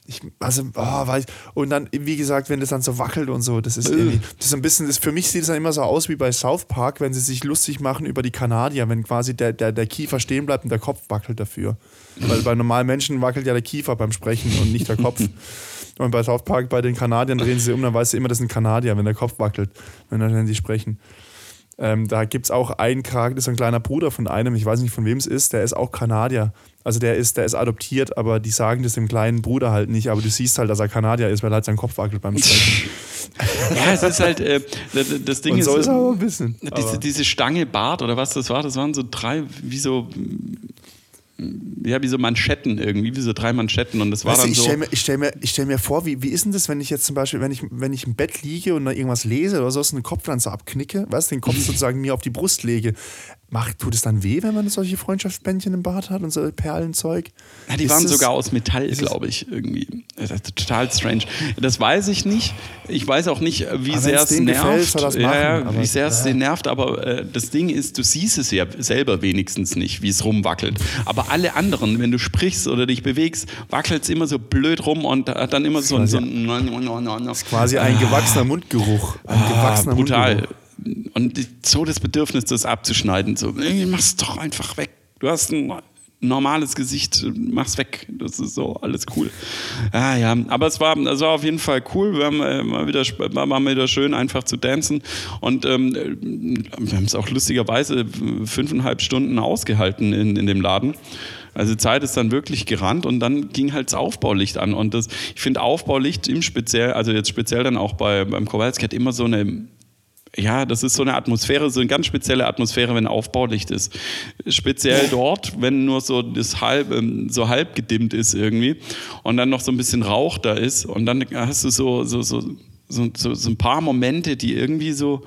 ich, also, oh, weiß, und dann, wie gesagt, wenn das dann so wackelt und so, das ist irgendwie, das ist ein bisschen, das, für mich sieht es dann immer so aus wie bei South Park, wenn sie sich lustig machen über die Kanadier, wenn quasi der, der, der Kiefer stehen bleibt und der Kopf wackelt dafür. Weil bei normalen Menschen wackelt ja der Kiefer beim Sprechen und nicht der Kopf. Und bei South Park, bei den Kanadiern drehen sie um, dann weißt du immer, das sind Kanadier, wenn der Kopf wackelt, wenn dann sie sprechen. Ähm, da gibt es auch einen Charakter, das ist so ein kleiner Bruder von einem, ich weiß nicht von wem es ist, der ist auch Kanadier. Also der ist, der ist adoptiert, aber die sagen das dem kleinen Bruder halt nicht, aber du siehst halt, dass er Kanadier ist, weil er halt sein Kopf wackelt beim Sprechen. ja, es ist halt, äh, das, Ding Und so ist, ist er auch ein bisschen. Diese, Aber- diese Stange Bart oder was das war, das waren so drei, wie so, ja, wie so Manschetten irgendwie, wie so drei Manschetten und das war Weißt dann ich so. stelle mir, ich stell mir, ich stell mir vor, wie, wie ist denn das, wenn ich jetzt zum Beispiel, wenn ich, wenn ich im Bett liege und da irgendwas lese oder so, so einen Kopf dann so abknicke, weißt du, den Kopf sozusagen mir auf die Brust lege. macht, tut es dann weh, wenn man solche Freundschaftsbändchen im Bad hat und so Perlenzeug? Ja, die Ist waren es- sogar aus Metall, glaube ich, irgendwie. Das ist total strange. Das weiß ich nicht. Ich weiß auch nicht, wie sehr es gefällt, nervt. das ja, machen, ja, aber- wie sehr es ja. nervt. Aber äh, das Ding ist, du siehst es ja selber wenigstens nicht, wie es rumwackelt. Aber alle anderen, wenn du sprichst oder dich bewegst, wackelt es immer so blöd rum und hat dann immer so ein. So ein Quasi ein gewachsener Mundgeruch. Ein gewachsener Ah, brutal. Mundgeruch. Und so das Bedürfnis, das abzuschneiden. So, ey, mach's doch einfach weg. Du hast ein normales Gesicht, mach's weg. Das ist so alles cool. Ah, ja, aber es war, es war auf jeden Fall cool. Wir haben äh, mal wieder, war wieder schön, einfach zu tanzen. Und ähm, wir haben es auch lustigerweise fünfeinhalb Stunden ausgehalten in, in dem Laden. Also Zeit ist dann wirklich gerannt und dann ging halt das Aufbaulicht an. Und das, ich finde Aufbaulicht im Speziell, also jetzt speziell dann auch bei, beim Kowalski hat immer so eine ja, das ist so eine Atmosphäre, so eine ganz spezielle Atmosphäre, wenn Aufbaulicht ist. Speziell dort, wenn nur so das halb, ähm, so halb gedimmt ist irgendwie und dann noch so ein bisschen Rauch da ist und dann hast du so, so, so, so, so, so ein paar Momente, die irgendwie so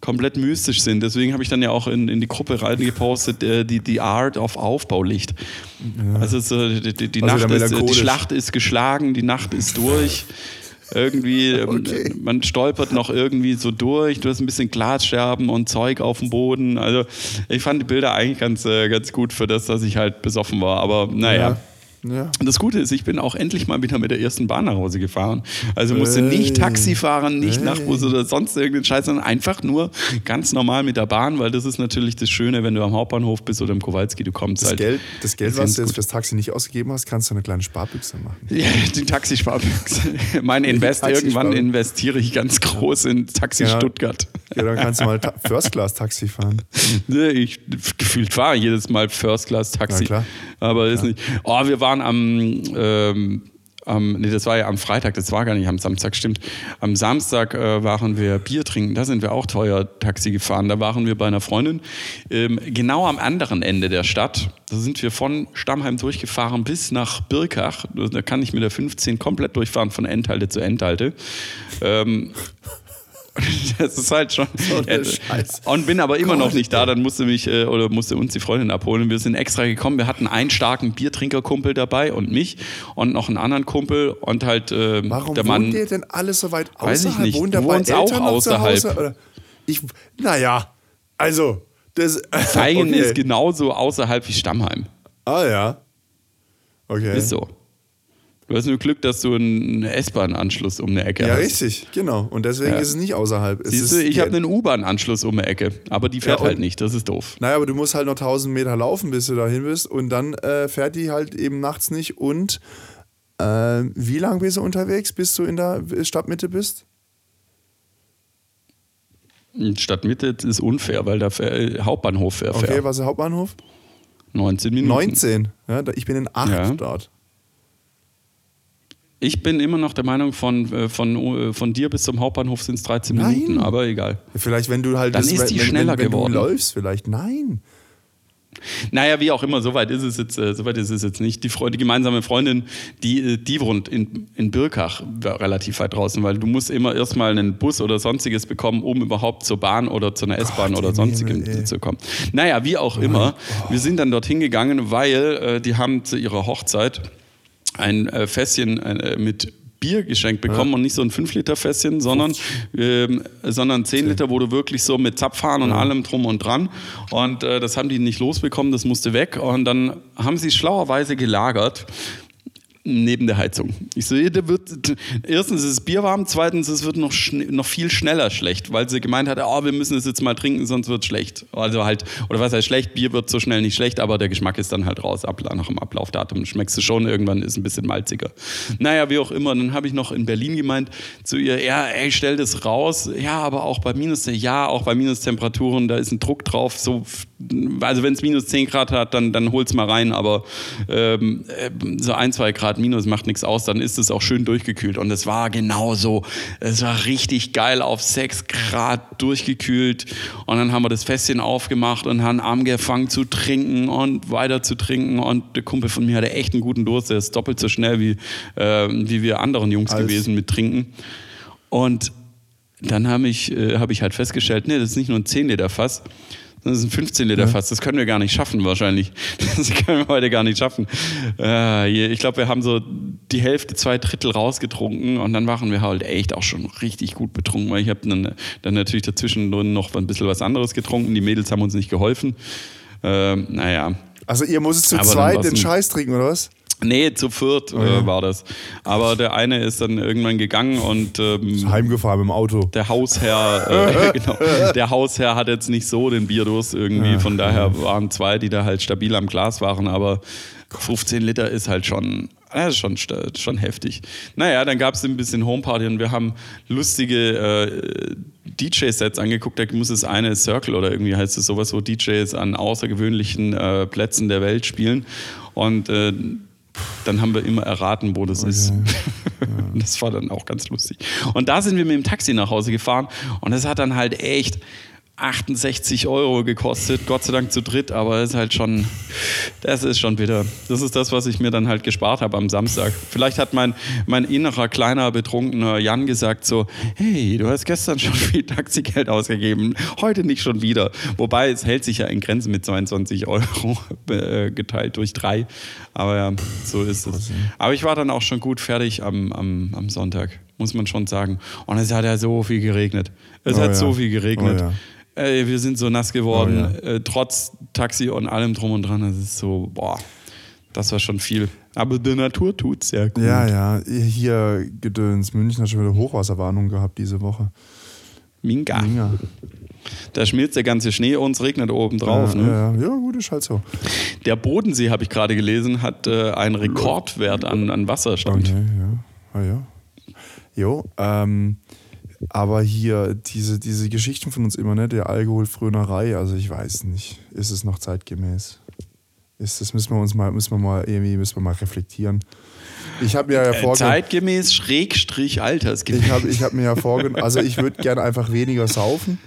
komplett mystisch sind. Deswegen habe ich dann ja auch in, in die Gruppe reingepostet, äh, die, die Art of Aufbaulicht. Also so, die, die, die, Also Nacht ist, die melancholisch. Schlacht ist geschlagen, die Nacht ist durch. Irgendwie, ähm, Okay. man stolpert noch irgendwie so durch, du hast ein bisschen Glasscherben und Zeug auf dem Boden. Also ich fand die Bilder eigentlich ganz, äh, ganz gut für das, dass ich halt besoffen war. Aber naja. Ja. Ja. Und das Gute ist, ich bin auch endlich mal wieder mit der ersten Bahn nach Hause gefahren. Also musste Ey. nicht Taxi fahren, nicht Ey. Nachtbus oder sonst irgendeinen Scheiß, sondern einfach nur ganz normal mit der Bahn, weil das ist natürlich das Schöne, wenn du am Hauptbahnhof bist oder im Kowalski, du kommst Das halt. Geld, das Geld was du jetzt fürs Taxi nicht ausgegeben hast, kannst du eine kleine Sparbüchse machen. Ja, die Taxisparbuchse. Mein Invest, Taxisparbuchse. irgendwann investiere ich ganz groß in Taxi Ja. Stuttgart. Ja, dann kannst du mal First Class Taxi fahren. Ich gefühlt fahre jedes Mal First Class Taxi. Ja, klar. Aber ist nicht. Oh, wir waren am, ähm, am, nee, das war ja am Freitag, das war gar nicht am Samstag, stimmt. Am Samstag äh, waren wir Bier trinken, da sind wir auch teuer Taxi gefahren. Da waren wir bei einer Freundin, ähm, genau am anderen Ende der Stadt. Da sind wir von Stammheim durchgefahren bis nach Birkach. Da kann ich mit der 15 komplett durchfahren von Endhalte zu Endhalte. Ähm, das ist halt schon. Scheiße. Und bin aber immer Gott, noch nicht da. Dann musste mich äh, oder musste uns die Freundin abholen. Wir sind extra gekommen. Wir hatten einen starken Biertrinkerkumpel dabei und mich und noch einen anderen Kumpel und halt äh, Warum der Mann. wohnt ihr denn alle so weit Weiß ich außerhalb? nicht. Wohnt ihr bei auch außerhalb. Hause? Ich, naja, also, das. Feigen okay. ist genauso außerhalb wie Stammheim. Ah ja. Okay. Ist so. Du hast nur Glück, dass du einen S-Bahn-Anschluss um eine Ecke Ja, hast. richtig, genau. Und deswegen Ja. ist es nicht außerhalb. Es Siehst du, ich habe einen U-Bahn-Anschluss um eine Ecke, aber die fährt Ja, halt nicht. Das ist doof. Naja, aber du musst halt noch 1000 Meter laufen, bis du dahin bist. Und dann äh, fährt die halt eben nachts nicht. Und äh, wie lang bist du unterwegs, bis du in der Stadtmitte bist? Stadtmitte ist unfair, weil der Fähr- Hauptbahnhof fährt. Okay, was ist der Hauptbahnhof? 19 Minuten. 19. Ja, ich bin in 8 Ja. dort. Ich bin immer noch der Meinung, von, äh, von, äh, von dir bis zum Hauptbahnhof sind es 13 Nein. Minuten, aber egal. Vielleicht, wenn du halt Dann das- ist die wenn, schneller wenn, wenn geworden. du läufst, vielleicht. Nein. Naja, wie auch immer, soweit ist es jetzt, äh, soweit ist es jetzt nicht. Die, Freu- die gemeinsame Freundin, die, äh, die wohnt in, in Birkach, relativ weit draußen, weil du musst immer erstmal einen Bus oder sonstiges bekommen, um überhaupt zur Bahn oder zu einer S-Bahn oder sonstigem Himmel, zu kommen. Naja, wie auch immer, wir sind dann dorthin gegangen, weil äh, die haben zu ihrer Hochzeit ein äh, Fässchen äh, mit Bier geschenkt bekommen und nicht so ein 5-Liter-Fässchen, sondern, ähm, sondern 10 Liter, wo du wirklich so mit Zapfhahn und allem drum und dran. Und äh, das haben die nicht losbekommen, das musste weg. Und dann haben sie es schlauerweise gelagert neben der Heizung. Ich sehe, der wird, erstens ist es Bier warm, zweitens es wird noch, noch viel schneller schlecht, weil sie gemeint hat, oh, wir müssen es jetzt mal trinken, sonst wird es schlecht. Also halt, oder was heißt schlecht, Bier wird so schnell nicht schlecht, aber der Geschmack ist dann halt raus, ab, nach dem Ablaufdatum schmeckst du schon, irgendwann ist ein bisschen malziger. Naja, wie auch immer, dann habe ich noch in Berlin gemeint zu ihr, ja, ey, stell das raus, ja, aber auch bei Minus, ja, auch bei Minustemperaturen, da ist ein Druck drauf, so, also wenn es minus 10 Grad hat, dann, dann hol's mal rein, aber ähm, äh, so ein, zwei Grad minus macht nichts aus, dann ist es auch schön durchgekühlt. Und es war genau so. Es war richtig geil auf 6 Grad durchgekühlt. Und dann haben wir das Fässchen aufgemacht und haben angefangen zu trinken und weiter zu trinken. Und der Kumpel von mir hatte echt einen guten Durst. Der ist doppelt so schnell wie, äh, wie wir anderen Jungs Als- gewesen mit Trinken. Und dann habe ich, äh, hab ich halt festgestellt, nee, das ist nicht nur ein 10 Liter Fass, Das ist ein 15 Liter Fass. Das können wir gar nicht schaffen, wahrscheinlich. Das können wir heute gar nicht schaffen. Äh, ich glaube, wir haben so die Hälfte, zwei Drittel rausgetrunken und dann waren wir halt echt auch schon richtig gut betrunken, weil ich habe dann, dann natürlich dazwischen noch ein bisschen was anderes getrunken. Die Mädels haben uns nicht geholfen. Äh, naja. Also ihr musstet zu zweit den Scheiß trinken, oder was? Nee, zu viert äh, war das. Aber der eine ist dann irgendwann gegangen und ähm, heimgefahren mit dem Auto. Der Hausherr, äh, genau, der Hausherr hat jetzt nicht so den Bierdurst irgendwie. Von daher waren zwei, die da halt stabil am Glas waren, aber 15 Liter ist halt schon, ist schon, schon heftig. Naja, dann gab es ein bisschen Homeparty und wir haben lustige äh, DJ-Sets angeguckt. Da muss es eine Circle oder irgendwie heißt es sowas, wo DJs an außergewöhnlichen äh, Plätzen der Welt spielen. Und äh, dann haben wir immer erraten, wo das okay. ist. Ja. Das war dann auch ganz lustig. Und da sind wir mit dem Taxi nach Hause gefahren und es hat dann halt echt 68 Euro gekostet, Gott sei Dank zu dritt, aber es ist halt schon, das ist schon wieder, das ist das, was ich mir dann halt gespart habe am Samstag. Vielleicht hat mein, mein innerer kleiner betrunkener Jan gesagt so, hey, du hast gestern schon viel Taxigeld ausgegeben, heute nicht schon wieder. Wobei es hält sich ja in Grenzen mit 22 Euro äh, geteilt durch drei, aber ja, so ist es. Aber ich war dann auch schon gut fertig am, am, am Sonntag, muss man schon sagen. Und es hat ja so viel geregnet. Es oh hat ja. so viel geregnet. Oh ja. Ey, wir sind so nass geworden, oh, ja. äh, trotz Taxi und allem drum und dran. Das ist so, boah, das war schon viel. Aber die Natur tut sehr gut. Ja, ja. Hier Gedöns. München hat schon wieder Hochwasserwarnung gehabt diese Woche. Minga. Minga. Da schmilzt der ganze Schnee und es regnet oben drauf. Ja, ne? ja, ja, gut, ist halt so. Der Bodensee, habe ich gerade gelesen, hat äh, einen Rekordwert an, an Wasserstand. Okay, ja. Ah, ja. Jo, ähm, aber hier, diese, diese Geschichten von uns immer, ne, der Alkoholfrönerei, also ich weiß nicht, ist es noch zeitgemäß? Ist das müssen wir uns mal, müssen wir mal irgendwie, müssen wir mal reflektieren. Ich habe mir ja vorgenommen. Zeitgemäß, Schrägstrich, altersgemäß. Ich habe ich hab mir ja vorgenommen, also ich würde gerne einfach weniger saufen.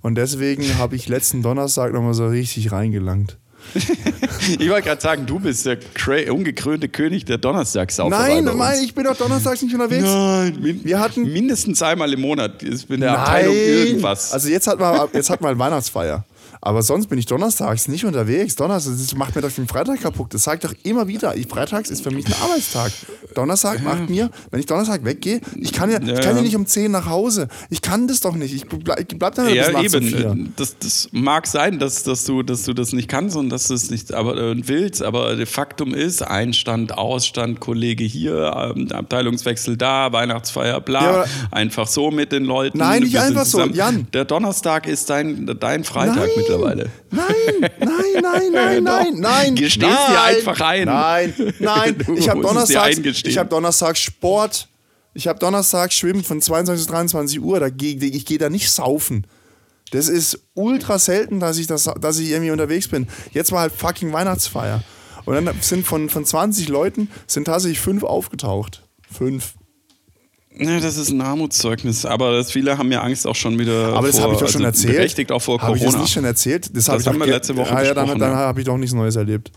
Und deswegen habe ich letzten Donnerstag nochmal so richtig reingelangt. ich wollte gerade sagen, du bist der ungekrönte König der Donnerstagssauferei. Nein, nein, ich bin doch donnerstags nicht unterwegs. Nein, min wir hatten mindestens einmal im Monat. Ich bin der nein. Abteilung irgendwas. Also jetzt hat man, jetzt hat man Weihnachtsfeier. Aber sonst bin ich donnerstags nicht unterwegs. Donnerstag das macht mir doch den Freitag kaputt. Das sage ich doch immer wieder. Ich, Freitags ist für mich ein Arbeitstag. Donnerstag ja. macht mir, wenn ich Donnerstag weggehe, ich kann ja, ja, ich kann ja nicht um 10 nach Hause. Ich kann das doch nicht. Ich bleib, bleib dann ja, bis eben. Um das, das mag sein, dass, dass, du, dass du das nicht kannst und dass du es nicht aber, äh, willst, aber de Faktum ist, Einstand, Ausstand, Kollege hier, ähm, Abteilungswechsel da, Weihnachtsfeier, bla. einfach so mit den Leuten. Nein, nicht einfach so, Jan. Der Donnerstag ist dein, dein Freitag Nein. mit mittlerweile. Nein, nein, nein, nein, nein, nein. Gestehst dir einfach ein. Nein, nein. Ich habe Donnerstag, ich hab Donnerstag Sport. Ich habe Donnerstag Schwimmen von 22 bis 23 Uhr. Da ich gehe da nicht saufen. Das ist ultra selten, dass ich, das, dass ich irgendwie unterwegs bin. Jetzt war halt fucking Weihnachtsfeier. Und dann sind von, von 20 Leuten sind tatsächlich fünf aufgetaucht. Fünf. Ja, das ist ein Armutszeugnis, aber das, viele haben ja Angst auch schon wieder. Aber das habe ich doch schon also erzählt. Berechtigt auch vor Corona. Habe ich das nicht schon erzählt? Das, das hab haben wir letzte Woche ah, ja, dann, dann habe ich doch nichts Neues erlebt.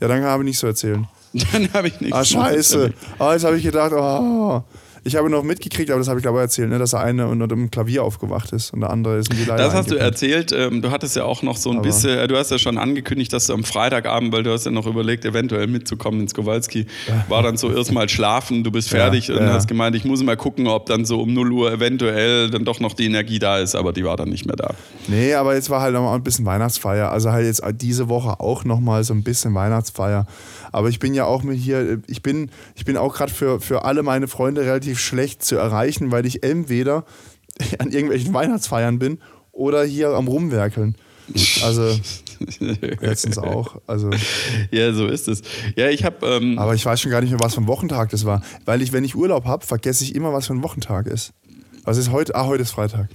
Ja, dann habe ich nichts zu erzählen. Dann habe ich nichts. Ah, scheiße. Ah, jetzt habe ich gedacht, oh. Ich habe noch mitgekriegt, aber das habe ich glaube ich erzählt, ne, dass der eine unter dem Klavier aufgewacht ist und der andere ist in die Leiter Das hast du erzählt. Ähm, du hattest ja auch noch so ein aber bisschen, äh, du hast ja schon angekündigt, dass du am Freitagabend, weil du hast ja noch überlegt, eventuell mitzukommen ins Kowalski, war dann so erstmal schlafen, du bist fertig ja, und ja. hast gemeint, ich muss mal gucken, ob dann so um 0 Uhr eventuell dann doch noch die Energie da ist, aber die war dann nicht mehr da. Nee, aber jetzt war halt noch mal ein bisschen Weihnachtsfeier. Also halt jetzt diese Woche auch noch mal so ein bisschen Weihnachtsfeier. Aber ich bin ja auch mit hier, ich bin, ich bin auch gerade für, für alle meine Freunde relativ schlecht zu erreichen, weil ich entweder an irgendwelchen Weihnachtsfeiern bin oder hier am Rumwerkeln. Also letztens auch. Also ja, so ist es. Ja, ich habe. Ähm aber ich weiß schon gar nicht mehr, was für ein Wochentag das war, weil ich, wenn ich Urlaub habe, vergesse ich immer, was für ein Wochentag ist. Was ist heute? Ah, heute ist Freitag.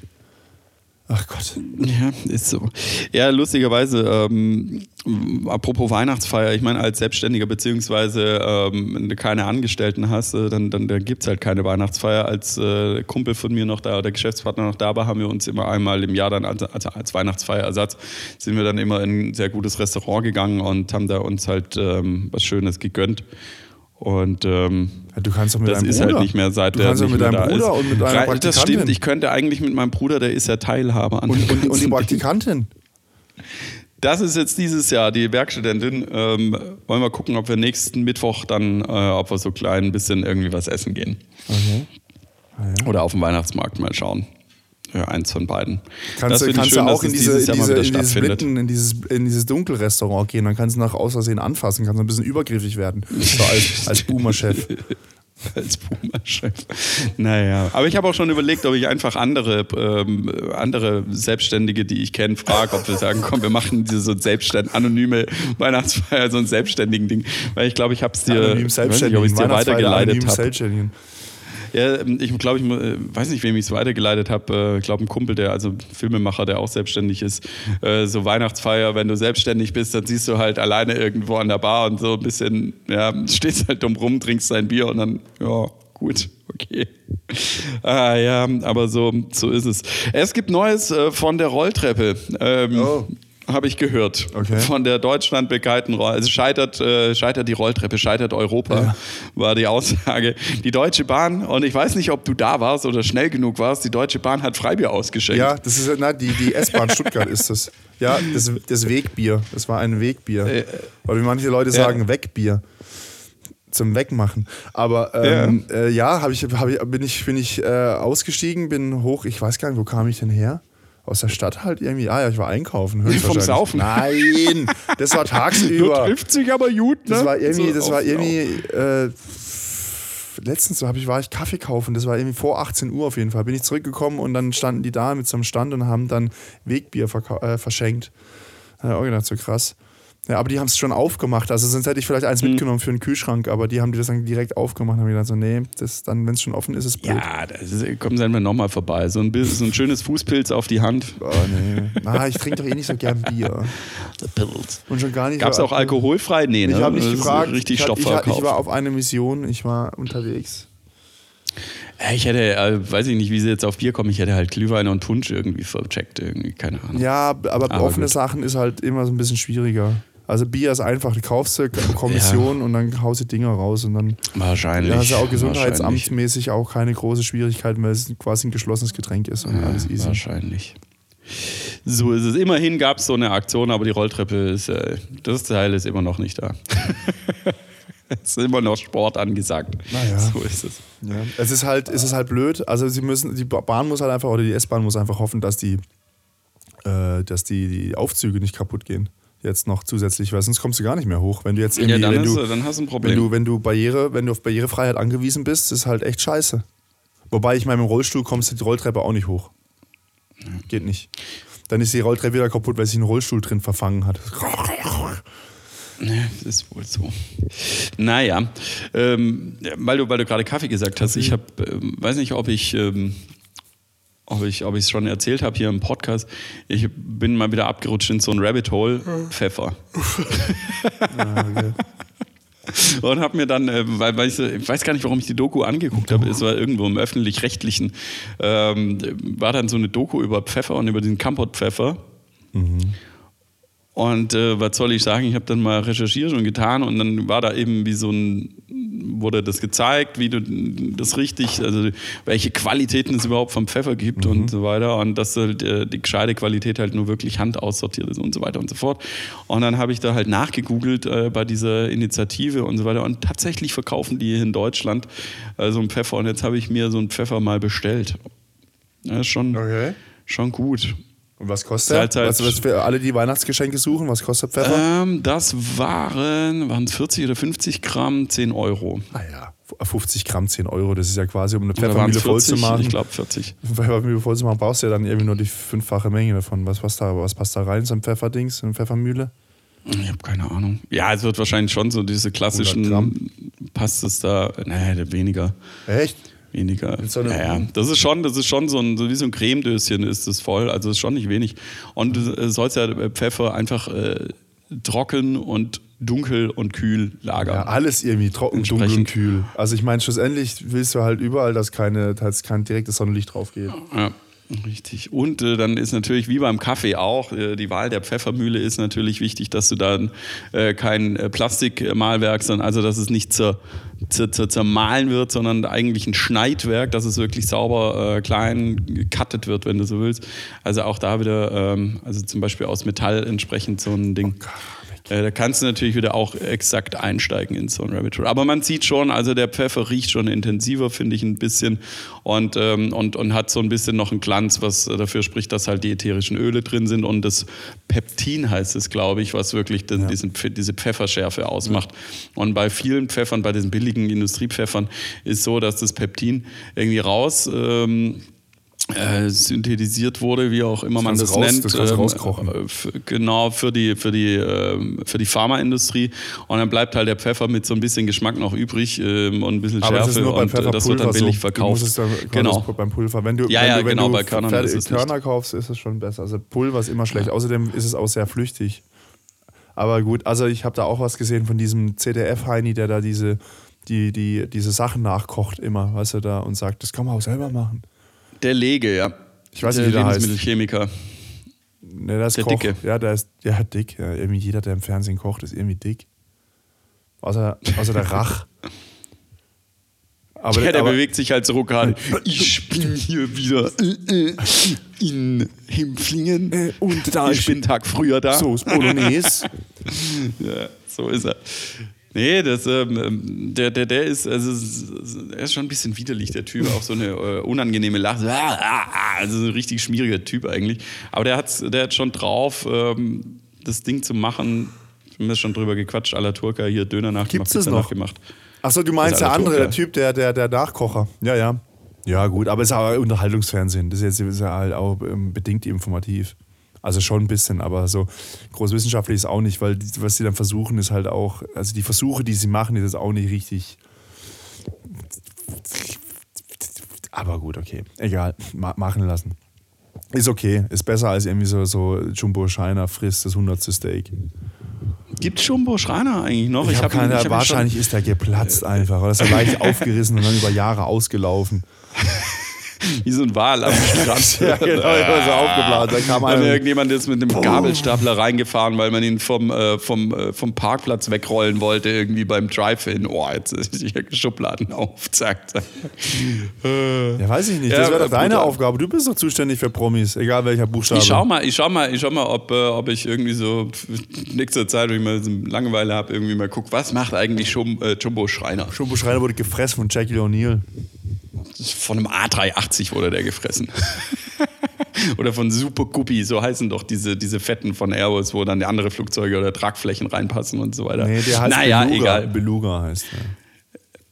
Ach Gott. Ja, ist so. Ja, lustigerweise, ähm, apropos Weihnachtsfeier, ich meine, als Selbstständiger beziehungsweise ähm, keine Angestellten hast, äh, dann, dann, dann gibt es halt keine Weihnachtsfeier. Als äh, Kumpel von mir noch da, der Geschäftspartner noch da war, haben wir uns immer einmal im Jahr dann als, also als Weihnachtsfeierersatz sind wir dann immer in ein sehr gutes Restaurant gegangen und haben da uns halt ähm, was Schönes gegönnt. Und ähm, ja, du kannst doch mit das deinem ist Bruder. halt nicht mehr seit du der kannst nicht mit mehr deinem da Bruder ist. und mit deiner Das stimmt, ich könnte eigentlich mit meinem Bruder, der ist ja Teilhaber an. Und, und, und die Praktikantin. Das ist jetzt dieses Jahr die Werkstudentin. Ähm, wollen wir gucken, ob wir nächsten Mittwoch dann, äh, ob wir so klein ein bisschen irgendwie was essen gehen. Okay. Oder auf dem Weihnachtsmarkt mal schauen. Ja, eins von beiden. Kannst, das kannst schön, du auch in, es diese, dieses in, diese, in, dieses. Mitten, in, dieses, in dieses Dunkelrestaurant gehen, dann kannst du nach Außersehen anfassen, kannst du ein bisschen übergriffig werden. So als, als Boomer-Chef. als Puma-Chef. Naja, aber ich habe auch schon überlegt, ob ich einfach andere, ähm, andere Selbstständige, die ich kenne, frage, ob wir sagen, komm, wir machen diese so selbstständ anonyme Weihnachtsfeier, so ein selbstständigen Ding. Weil ich glaube, ich habe es dir, ich ob ich dir weitergeleitet habe. Ja, ich glaube, ich äh, weiß nicht, wem ich es weitergeleitet habe. Ich glaube, ein Kumpel, der, also Filmemacher, der auch selbstständig ist. Äh, So Weihnachtsfeier, wenn du selbstständig bist, dann siehst du halt alleine irgendwo an der Bar und so ein bisschen, ja, stehst halt dumm rum, trinkst dein Bier und dann, ja, gut, okay. Ah ja, aber so, so ist es. Es gibt Neues äh, von der Rolltreppe. Ähm, Oh. Habe ich gehört. Okay. Von der deutschlandbekannten Roll Also scheitert, äh, scheitert die Rolltreppe, scheitert Europa, war die Aussage. Die Deutsche Bahn, und ich weiß nicht, ob du da warst oder schnell genug warst, die Deutsche Bahn hat Freibier ausgeschenkt. Ja, das ist na, die, die S-Bahn Stuttgart ist das. Ja, das, das Wegbier. Das war ein Wegbier. Äh, Oder wie manche Leute ja. sagen, Wegbier. Zum Wegmachen. Aber ähm, ja, äh, ja hab ich, hab ich, bin ich, bin ich äh, ausgestiegen, bin hoch, ich weiß gar nicht, wo kam ich denn her? Aus der Stadt halt irgendwie. Ah ja, ich war einkaufen. Vom. Saufen. Nein, das war tagsüber. trifft sich aber gut, ne? Das war irgendwie, das war irgendwie, äh, letztens hab ich, war ich Kaffee kaufen, das war irgendwie vor 18 Uhr auf jeden Fall. Bin ich zurückgekommen und dann standen die da mit so einem Stand und haben dann Wegbier äh, verschenkt. Ich auch gedacht, so krass. Ja, aber die haben es schon aufgemacht. Also sonst hätte ich vielleicht eins Hm. mitgenommen für einen Kühlschrank, aber die haben die das dann direkt aufgemacht und haben gedacht so, nee, das dann, wenn es schon offen ist, ist blöd. Ja, das ist, kommen Sie wir nochmal vorbei. So ein, bisschen- so ein schönes Fußpilz auf die Hand. Oh, nee. Ah, ich trinke doch eh nicht so gern Bier. Und schon gar nicht Gab es auch alkoholfrei? Nee, ne? Ich habe nicht gefragt. Richtig ich, hab- ich, Stoffverkauf. ich war auf eine Mission, ich war unterwegs. Ja, ich hätte, äh, weiß ich nicht, wie sie jetzt auf Bier kommen, ich hätte halt Glühwein und Punsch irgendwie vercheckt, irgendwie, keine Ahnung. Ja, aber Aber offene gut. Sachen ist halt immer so ein bisschen schwieriger. Also Bier ist einfach, du kaufst du Kommission und dann haust du Dinger raus und dann Wahrscheinlich. da hast du auch wahrscheinlich. gesundheitsamtmäßig auch keine große Schwierigkeiten, weil es quasi ein geschlossenes Getränk ist und Ja, alles easy. Wahrscheinlich. So ist es. Immerhin gab es so eine Aktion, aber die Rolltreppe ist, äh, das Teil ist immer noch nicht da. es ist immer noch Sport angesagt. Naja. So ist es. Ja. Es ist halt, es ist halt blöd. Also sie müssen, die Bahn muss halt einfach, oder die S-Bahn muss einfach hoffen, dass die, äh, dass die, die Aufzüge nicht kaputt gehen. Jetzt noch zusätzlich, weil sonst kommst du gar nicht mehr hoch. Wenn du jetzt Ja, irgendwie, dann, wenn du, dann hast du ein wenn Problem. du, wenn du Barriere, wenn du auf Barrierefreiheit angewiesen bist, ist halt echt scheiße. Wobei ich meine, mit dem Rollstuhl kommst du die Rolltreppe auch nicht hoch. Geht nicht. Dann ist die Rolltreppe wieder kaputt, weil sich ein Rollstuhl drin verfangen hat. Ja, das ist wohl so. Naja, ähm, weil du, weil du gerade Kaffee gesagt hast, ich habe, ähm, weiß nicht, ob ich, ähm, ob ich, ob ich es schon erzählt habe hier im Podcast. Ich bin mal wieder abgerutscht in so ein Rabbit Hole Pfeffer. Ja, okay. Und habe mir dann, äh, weil, weil ich, ich weiß gar nicht, warum ich die Doku angeguckt habe, es war irgendwo im öffentlich-rechtlichen, ähm, war dann so eine Doku über Pfeffer und über den Kampot-Pfeffer. Und äh, was soll ich sagen, ich habe dann mal recherchiert und getan und dann war da eben wie so ein, wurde das gezeigt, wie du das richtig, also welche Qualitäten es überhaupt vom Pfeffer gibt und so weiter und dass halt, äh, die gescheite Qualität halt nur wirklich handaussortiert ist und so weiter und so fort. Und dann habe ich da halt nachgegoogelt äh, bei dieser Initiative und so weiter und tatsächlich verkaufen die in Deutschland äh, so einen Pfeffer und jetzt habe ich mir so einen Pfeffer mal bestellt. Ja, ist schon, Okay. schon gut. Und was kostet? Zeit. Was, was für alle, die Weihnachtsgeschenke suchen, was kostet Pfeffer? Ähm, das waren, waren es 40 oder 50 Gramm, 10 Euro. Ah ja, 50 Gramm, 10 Euro, das ist ja quasi, um eine Pfeffermühle voll zu 40? machen. Ich glaube 40. Pfeffermühle voll zu machen, brauchst du ja dann irgendwie nur die fünffache Menge davon. Was, was, da, was passt da rein, so ein Pfefferdings, so eine Pfeffermühle? Ich habe keine Ahnung. Ja, es wird wahrscheinlich schon so diese 100 Gramm. klassischen, passt es da, nee, weniger. Echt? Weniger. so ja, ja. Das ist schon, das ist schon so ein, so wie so ein Cremedöschen ist das voll. Also ist schon nicht wenig. Und du äh, sollst ja äh, Pfeffer einfach äh, trocken und dunkel und kühl lagern. Ja, alles irgendwie trocken, dunkel und kühl. Also ich meine, schlussendlich willst du halt überall, dass keine, dass kein direktes Sonnenlicht drauf geht. Ja. Richtig. Und äh, dann ist natürlich wie beim Kaffee auch, äh, die Wahl der Pfeffermühle ist natürlich wichtig, dass du dann äh, kein äh, Plastikmalwerk, sondern also dass es nicht zer, zer, zer, zermahlen wird, sondern eigentlich ein Schneidwerk, dass es wirklich sauber äh, klein gecuttet wird, wenn du so willst. Also auch da wieder, ähm, also zum Beispiel aus Metall entsprechend so ein Ding. Äh, da kannst du natürlich wieder auch exakt einsteigen in so ein Rabbit Hole. Aber man sieht schon, also der Pfeffer riecht schon intensiver, finde ich ein bisschen. Und, ähm, und, und hat so ein bisschen noch einen Glanz, was dafür spricht, dass halt die ätherischen Öle drin sind. Und das Peptin heißt es, glaube ich, was wirklich den, Ja. diesen, diese Pfefferschärfe ausmacht. Und bei vielen Pfeffern, bei diesen billigen Industriepfeffern, ist so, dass das Peptin irgendwie raus. Ähm, äh, synthetisiert wurde, wie auch immer man kannst das raus- nennt. das ähm, äh, genau, für die, für die, ähm, für die Pharmaindustrie. Und dann bleibt halt der Pfeffer mit so ein bisschen Geschmack noch übrig ähm, und ein bisschen Aber Schärfe das ist nur beim und äh, das wird dann Pfefferpulver billig so. verkauft. Du musst es dann, genau. das beim Pulver. Wenn du, Ja, wenn ja, du, wenn genau, du bei Körnern Fer- ist. Körner kaufst, ist es schon besser. Also Pulver ist immer schlecht. Außerdem ist es auch sehr flüchtig. Aber gut, also ich habe da auch was gesehen von diesem CDF-Heini, der da diese, die, die, diese Sachen nachkocht immer, weißt du, da und sagt, das kann man auch selber machen. Der Lege, ja. Ich weiß nicht, wie der heißt. Lebensmittelchemiker. Ne, der ist Der Koch. Dicke. Ja, der ist ja, dick. Ja, irgendwie jeder, der im Fernsehen kocht, ist irgendwie dick. Außer, außer der Rach. Aber, ja, der aber, bewegt sich halt so gerade. Ich bin hier wieder äh, äh, in Himpflingen. Äh, und da ich ist- bin Tag früher da. Soße Bolognese. Ja, so ist er. Nee, das, ähm, der, der, der ist, also, er ist schon ein bisschen widerlich, der Typ. Auch so eine äh, unangenehme Lache. So, ah, ah, ah, Also so ein richtig schmieriger Typ eigentlich. Aber der, hat's, der hat schon drauf, ähm, das Ding zu machen. Wir haben schon drüber gequatscht, à la Turca hier Döner nachgemacht, Gibt's das Pizza noch? nachgemacht. Achso, du meinst der andere, der. Typ, der, der, der Nachkocher. Ja, ja. Ja, gut, aber es ist aber Unterhaltungsfernsehen. Das ist jetzt ist ja halt auch ähm, bedingt informativ. Also schon ein bisschen, aber so großwissenschaftlich ist auch nicht, weil die, was sie dann versuchen, ist halt auch, also die Versuche, die sie machen, ist jetzt auch nicht richtig. Aber gut, okay. Egal. Ma machen lassen. Ist okay. Ist besser als irgendwie so, so Jumbo Scheiner frisst das 100. Steak. Gibt Jumbo Schreiner eigentlich noch? Ich, habe hab ihn- keine, ich hab wahrscheinlich ist der geplatzt einfach. Oder ist er leicht aufgerissen und dann über Jahre ausgelaufen. Wie so ein Wal am Strand. Ja, genau, immer so aufgeblasen. Da kam einer- irgendjemand jetzt mit einem Gabelstapler reingefahren, weil man ihn vom, äh, vom, äh, vom Parkplatz wegrollen wollte, irgendwie beim Drive-In. Oh, jetzt ist die Schubladen auf, zack, zack. Ja, weiß ich nicht. Ja, Das wäre doch deine brutal. Aufgabe. Du bist doch zuständig für Promis, egal welcher Buchstabe. Ich schau mal, ich schau mal, ich schau mal, ob, äh, ob ich irgendwie so in nächster Zeit, wenn ich mal so Langeweile habe, irgendwie mal guck, was macht eigentlich äh, Jumbo Schreiner? Jumbo Schreiner wurde gefressen von Jackie O'Neill. Von einem A380 wurde der gefressen. oder von Super Guppy, so heißen doch diese, diese Fetten von Airbus, wo dann andere Flugzeuge oder Tragflächen reinpassen und so weiter. Nee, der heißt naja, Beluga. egal. Beluga heißt der.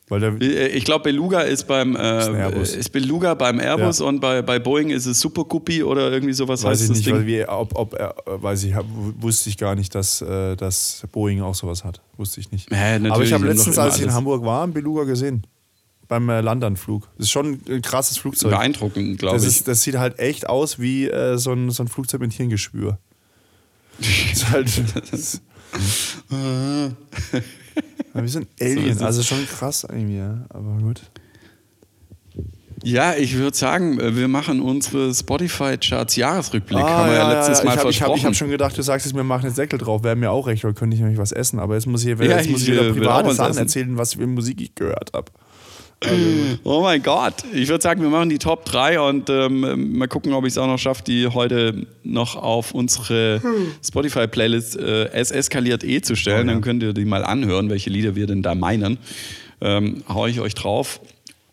Weil der, Äh, Ich glaube, Beluga ist beim äh, Airbus. ist Beluga beim Airbus Ja. und bei, bei Boeing ist es Super Guppy oder irgendwie sowas weiß heißt ich das nicht, Ding. wir, ob, ob äh, weiß ich, wusste ich gar nicht, dass, äh, dass Boeing auch sowas hat. Wusste ich nicht. Natürlich, Aber ich habe letztens, als ich in. Hamburg war, einen Beluga gesehen. Beim äh, Landanflug. Das ist schon ein krasses Flugzeug. Beeindruckend, glaube ich. ist, das sieht halt echt aus wie äh, so, ein, so ein Flugzeug mit Hirngeschwür. Das ist halt. Das, ja, wie so ein Alien. ist es. also schon krass irgendwie, ja. Aber gut. Ja, ich würde sagen, äh, wir machen unsere Spotify-Charts Jahresrückblick. Haben wir ja, letztes Mal Ah, ich habe hab, versprochen. ich hab schon gedacht, du sagst jetzt, wir machen jetzt Deckel drauf. Wäre mir auch recht, oder könnte ich nämlich was essen. Aber jetzt muss ich, Ja, jetzt muss ich wieder äh, private Sachen essen. erzählen, was für Musik ich gehört habe. Oh mein Gott. Ich würde sagen, wir machen die Top 3 und ähm, mal gucken, ob ich es auch noch schaffe, die heute noch auf unsere Spotify-Playlist äh, Es eskaliert eh zu stellen. Oh ja. Dann könnt ihr die mal anhören, welche Lieder wir denn da meinen. Ähm, hau ich euch drauf.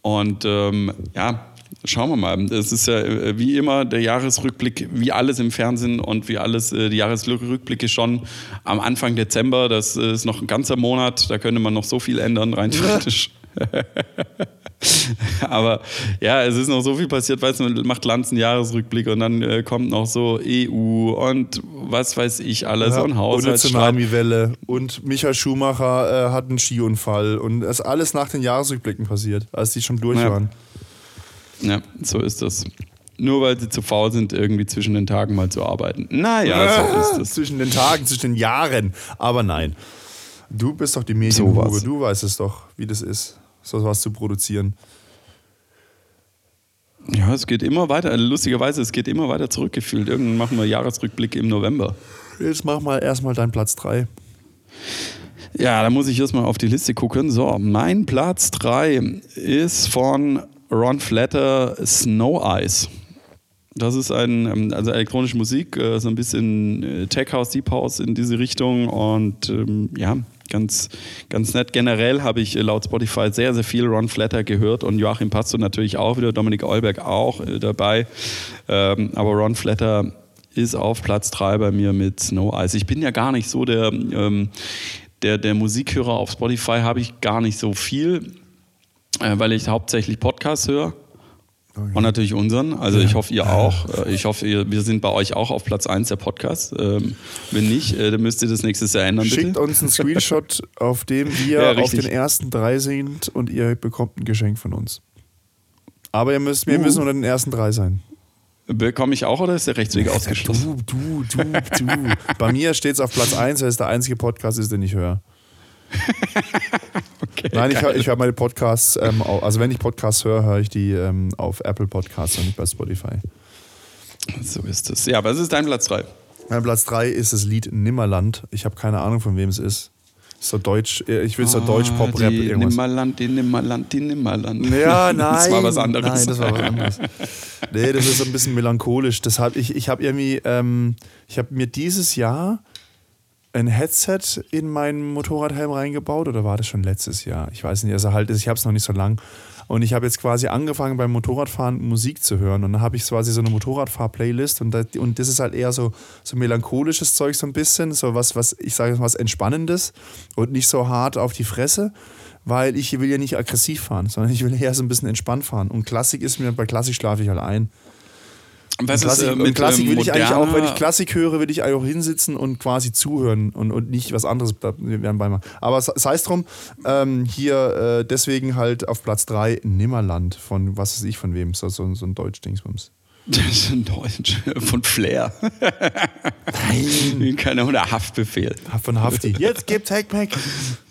Und ähm, ja, schauen wir mal. Es ist ja äh, wie immer der Jahresrückblick, wie alles im Fernsehen und wie alles, äh, die Jahresrückblicke schon am Anfang Dezember. Das ist noch ein ganzer Monat, da könnte man noch so viel ändern, rein theoretisch. Aber ja, es ist noch so viel passiert, weißt du, man macht Lanz einen Jahresrückblick und dann äh, kommt noch so EU und was weiß ich alles Ja, und und eine Haushaltsstreit. Tsunami-Welle. Und Michael Schumacher äh, hat einen Skiunfall. Und das ist alles nach den Jahresrückblicken passiert, als die schon durch Ja. waren. Ja, so ist das. Nur weil sie zu faul sind, irgendwie zwischen den Tagen mal zu arbeiten. Naja, so ist das. Zwischen den Tagen, zwischen den Jahren. Aber nein. Du bist doch die So Medienhure. was. du weißt es doch, wie das ist, so was zu produzieren. Ja, es geht immer weiter. Lustigerweise, es geht immer weiter zurückgefühlt. Irgendwann machen wir Jahresrückblick im November. Jetzt mach mal erstmal deinen Platz 3. Ja, da muss ich erstmal auf die Liste gucken. So, mein Platz 3 ist von Ron Flatter Snow Eyes. Das ist ein, ähm, also elektronische Musik, äh, so ein bisschen äh, Tech House, Deep House in diese Richtung und ähm, ja, ganz, ganz nett. Generell habe ich äh, laut Spotify sehr, sehr viel Ron Flatter gehört und Joachim Pasto natürlich auch wieder, Dominik Eulberg auch dabei. Ähm, aber Ron Flatter ist auf Platz 3 bei mir mit Snow Eyes. Ich bin ja gar nicht so der, der, der Musikhörer auf Spotify, habe ich gar nicht so viel, weil ich hauptsächlich Podcasts höre. Und natürlich unseren. Also ich hoffe, ihr auch. Äh, ich hoffe, ihr, wir sind bei euch auch auf Platz 1 der Podcast. Ähm, wenn nicht, äh, dann müsst ihr das nächstes Jahr ändern. Schickt bitte. uns einen Screenshot, auf dem wir ja, auf den ersten drei sind und ihr bekommt ein Geschenk von uns. Aber ihr müsst, wir uh. müssen unter den ersten drei sein. Bekomme ich auch oder ist der Rechtsweg ausgeschlossen? Du, du, du, du. Bei mir steht es auf Platz 1, weil es der einzige Podcast ist, den ich höre. okay, Nein, ich höre hör meine Podcasts, ähm, also wenn ich Podcasts höre, höre ich die ähm, auf Apple Podcasts und nicht bei Spotify. So ist es. Ja, was ist dein Platz 3? Mein Platz 3 ist das Lied Nimmerland. Ich habe keine Ahnung, von wem es ist. So Deutsch, äh, ich will so ah, Deutsch-Pop-Rap irgendwas. Nimmerland, die Nimmerland, die Nimmerland. Ja, nein. Das war was anderes. Nein, das war was anderes. nee, das ist so ein bisschen melancholisch. Deshalb, ich, ich habe irgendwie, ähm, ich habe mir dieses Jahr ein Headset in meinen Motorradhelm reingebaut oder war das schon letztes Jahr? Ich weiß nicht, also halt, ich habe es noch nicht so lang. Und ich habe jetzt quasi angefangen beim Motorradfahren Musik zu hören. Und dann habe ich quasi so eine Motorradfahr-Playlist und das, und das ist halt eher so, so melancholisches Zeug, so ein bisschen, so was, was ich sage was Entspannendes und nicht so hart auf die Fresse, weil ich will ja nicht aggressiv fahren, sondern ich will eher so ein bisschen entspannt fahren. Und Klassik ist mir, bei Klassik schlafe ich halt ein. Was Klassik, ist, äh, mit, Klassik will ich eigentlich auch, wenn ich Klassik höre, will ich eigentlich auch hinsitzen und quasi zuhören und, und nicht was anderes werden bei Aber sei es drum, ähm, hier äh, deswegen halt auf Platz 3 Nimmerland von, was weiß ich, von wem, so, so, so ein Deutsch-Dingsbums. Das ist ein Deutsch, von Flair. Nein. Keine oder Haftbefehl. Von Hafti. Jetzt gibt's Hackpack.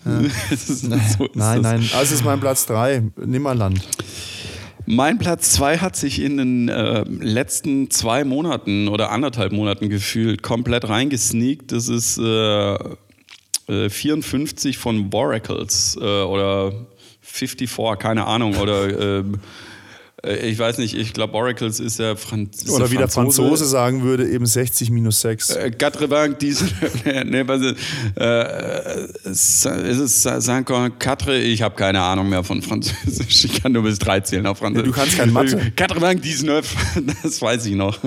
Ja. so nein, nein. Also ist mein Platz 3, Nimmerland. Mein Platz 2 hat sich in den äh, letzten zwei Monaten oder anderthalb Monaten gefühlt komplett reingesneakt. Das ist äh, äh, 54 von Boracles äh, oder 54, keine Ahnung, oder äh, ich weiß nicht, ich glaube, Oracles ist ja Franz Oder wie der Franzose sagen würde, eben 60 minus 6. Äh, Quatre diese, ne, was ist, äh, ist es Quatre? Ich habe keine Ahnung mehr von Französisch. Ich kann nur bis drei zählen auf Französisch. Ja, du kannst kein Mathe. Quatre-Vingt, neuf, das weiß ich noch.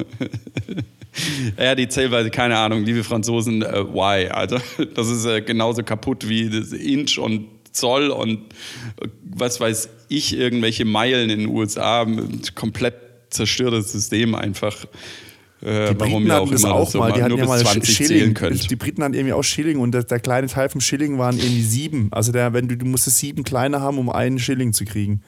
Ja, die Zählweise, keine Ahnung, liebe Franzosen, äh, why? Also, das ist äh, genauso kaputt wie das Inch und Zoll und was weiß ich, irgendwelche Meilen in den USA. Komplett zerstörtes System einfach. Äh, die warum hatten das auch so mal, die hatten ja mal Schilling. Die Briten hatten irgendwie auch Schilling und der, der, kleine Teil vom Schilling waren irgendwie sieben. Also der, wenn du, du musstest sieben kleine haben, um einen Schilling zu kriegen.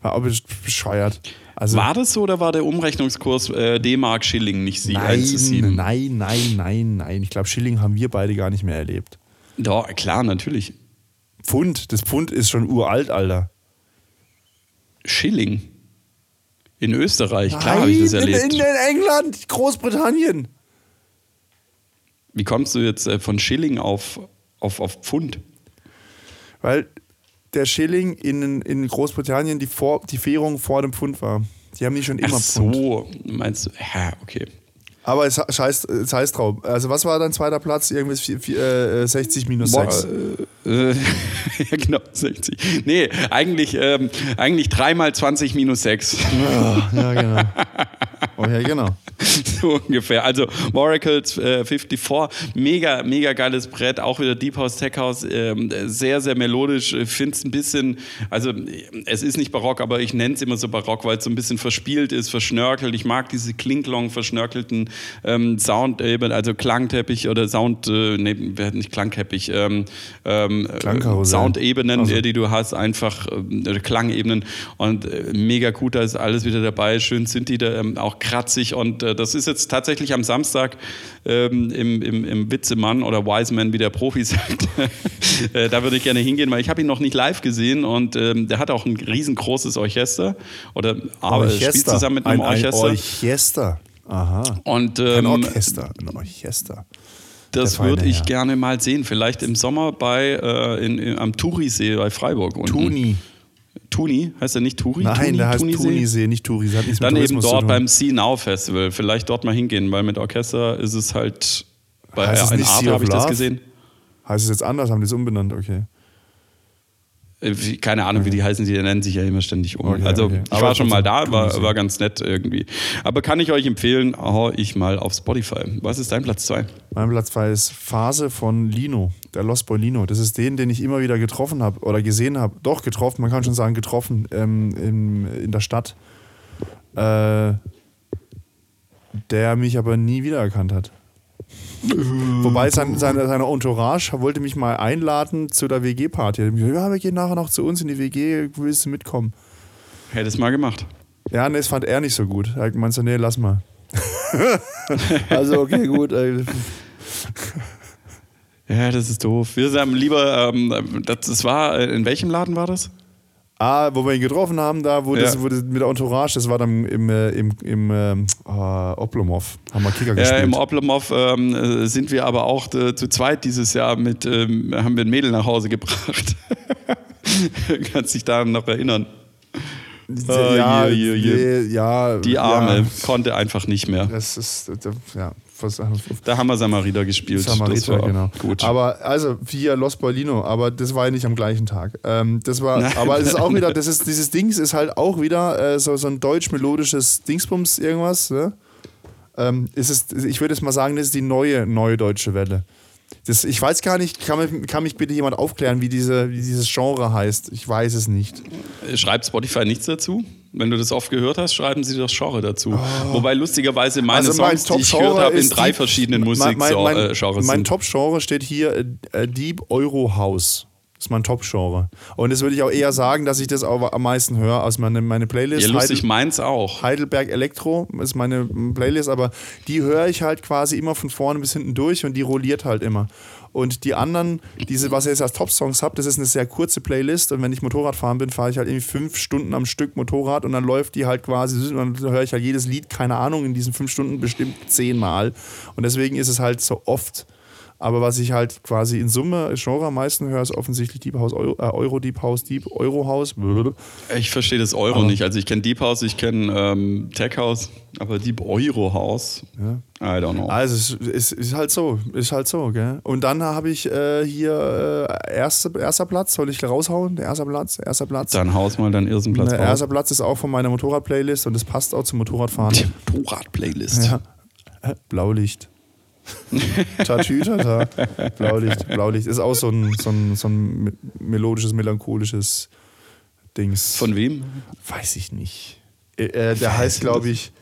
War auch bescheuert. Also, war das so oder war der Umrechnungskurs äh, D-Mark Schilling nicht sie, nein, 1 zu 7? Nein, nein, nein, nein. Ich glaube, Schilling haben wir beide gar nicht mehr erlebt. Doch, klar, natürlich. Pfund, das Pfund ist schon uralt, Alter. Schilling. In Österreich, klar habe ich das erlebt. In, in, England, Großbritannien. Wie kommst du jetzt äh, von Schilling auf, auf, auf Pfund? Weil der Schilling in, in Großbritannien die, vor, die Währung vor dem Pfund war. Die haben die schon immer Ach Pfund. so, meinst du? Ja, okay. Aber es heißt, es heißt drauf. Also, was war dein zweiter Platz? Irgendwas äh, 60 minus Boah, 6. Äh, ja, genau, 60. Nee, eigentlich, ähm, eigentlich 3 mal 20 minus 6. Ja, ja genau. Oh, ja, genau. so ungefähr. Also, Oracles äh, 54, mega, mega geiles Brett. Auch wieder Deep House, Tech House. Äh, sehr, sehr melodisch. Ich finde es ein bisschen, also, es ist nicht barock, aber ich nenne es immer so barock, weil es so ein bisschen verspielt ist, verschnörkelt. Ich mag diese Klinklong verschnörkelten ähm, Sound, also Klangteppich oder Sound, äh, nee, nicht Klangteppich, ähm, ähm, Soundebenen, also. die du hast, einfach äh, Klangebenen und äh, mega gut, da ist alles wieder dabei, schön sind die da, ähm, auch kratzig und äh, das ist jetzt tatsächlich am Samstag ähm, im, im, im Witzemann oder Wiseman, wie der Profi sagt. äh, da würde ich gerne hingehen, weil ich habe ihn noch nicht live gesehen und ähm, der hat auch ein riesengroßes Orchester oder aber spielt zusammen mit einem ein, Orchester. Ein Orchester. Aha. Und, ein ähm, Orchester. Ein Orchester. das würde ich gerne mal sehen. Vielleicht im Sommer bei, äh, in, in, am Turisee bei Freiburg. unten. Tuni. Tuni? Heißt der nicht Turi? Nein, Tuni? der heißt Tunisee? Tunisee, nicht Turisee. Hat nichts Dann eben dort beim See Now Festival. Vielleicht dort mal hingehen, weil mit Orchester ist es halt bei Heißt es nicht Arte habe ich das gesehen. Heißt es jetzt anders? Haben die es umbenannt? Okay. Äh, wie- Keine Ahnung, wie die heißen, die nennen sich ja immer ständig um. Okay, also okay. ich Aber war schon mal da, war, war ganz nett irgendwie. Aber kann ich euch empfehlen, hau ich mal auf Spotify. Was ist dein Platz 2? Mein Platz 2 ist Phase von Lino, der Lost Boy Lino. Das ist den, den ich immer wieder getroffen habe oder gesehen habe. Doch, getroffen, man kann schon sagen, getroffen ähm, in, in der Stadt. Äh, der mich aber nie wiedererkannt hat. Wobei sein, seine, seine Entourage wollte mich mal einladen zu der WG-Party. Er hat gesagt, Ja, wir gehen nachher noch zu uns in die WG, willst du mitkommen? Hättest mal gemacht. Ja, nee, das fand er nicht so gut. Er hat gemeint so, nee, lass mal. also, okay, gut. äh, Ja, das ist doof. Wir sagen lieber, ähm, das, das war, äh, in welchem Laden war das? Ah, wo wir ihn getroffen haben, da, das, Ja. das mit der Entourage, das war dann im, äh, im, im äh, Oblomov, haben wir Kicker Ja, gespielt. im Oblomov ähm, äh, sind wir aber auch äh, zu zweit dieses Jahr mit, ähm, haben wir ein Mädel nach Hause gebracht. Kannst dich daran noch erinnern? Oh, ja, je, je, je. nee, ja, Die Arme Ja, konnte einfach nicht mehr. das ist, das, ja, was, Da haben wir Samariter gespielt. das Samariter, war genau. gut. Aber also via Los Boilino, aber das war ja nicht am gleichen Tag. Ähm, das war, Nein. aber es ist auch wieder, das ist dieses Dings ist halt auch wieder äh, so, so ein deutsch-melodisches Dingsbums irgendwas. Ne? Ähm, es ist, ich würde jetzt mal sagen, das ist die neue neue deutsche Welle. Das, ich weiß gar nicht, kann, mich- kann mich bitte jemand aufklären, wie, diese, wie dieses Genre heißt? Ich weiß es nicht. Schreibt Spotify nichts dazu? Wenn du das oft gehört hast, schreiben sie das Genre dazu. Wobei lustigerweise meine Also mein Songs, die ich gehört habe, in drei Deep- verschiedenen mein- mein- mein- Musikgenres Mein sind. Top-Genre steht hier äh, Deep Euro House. Das ist mein Top-Genre. Und das würde ich auch eher sagen, dass ich das auch am meisten höre aus meiner meine Playlist. Ja, lustig, Heidel- meins auch. Heidelberg Elektro ist meine Playlist, aber die höre ich halt quasi immer von vorne bis hinten durch und die rolliert halt immer. Und die anderen, diese, was ihr jetzt als Top-Songs habt, das ist eine sehr kurze Playlist und wenn ich Motorrad fahren bin, fahre ich halt irgendwie fünf Stunden am Stück Motorrad und dann läuft die halt quasi, dann höre ich halt jedes Lied, keine Ahnung, in diesen fünf Stunden bestimmt zehnmal. Und deswegen ist es halt so oft. Aber was ich halt quasi in Summe Genre am meisten höre, ist offensichtlich Deep House, Euro, äh, Euro Deep House, Deep Euro House. Ich verstehe das Euro Aber- nicht. Also ich kenne Deep House, ich kenne ähm, Tech House, aber Deep Euro House, I don't know. Also es ist, ist halt so, ist halt so, gell? Und dann habe ich äh, hier äh, erste, erster Platz, soll ich raushauen? Der erster Platz, erster Platz. Dann haus mal deinen ersten Platz Der raus. erster Platz ist auch von meiner Motorrad-Playlist und das passt auch zum Motorradfahren. Die Motorrad-Playlist. Ja. Blaulicht. Tatütata. Blaulicht, Blaulicht. Ist auch so ein, so ein, so ein me- melodisches, melancholisches Dings. Von wem? Weiß ich nicht. Äh, äh, der heißt, glaube ich,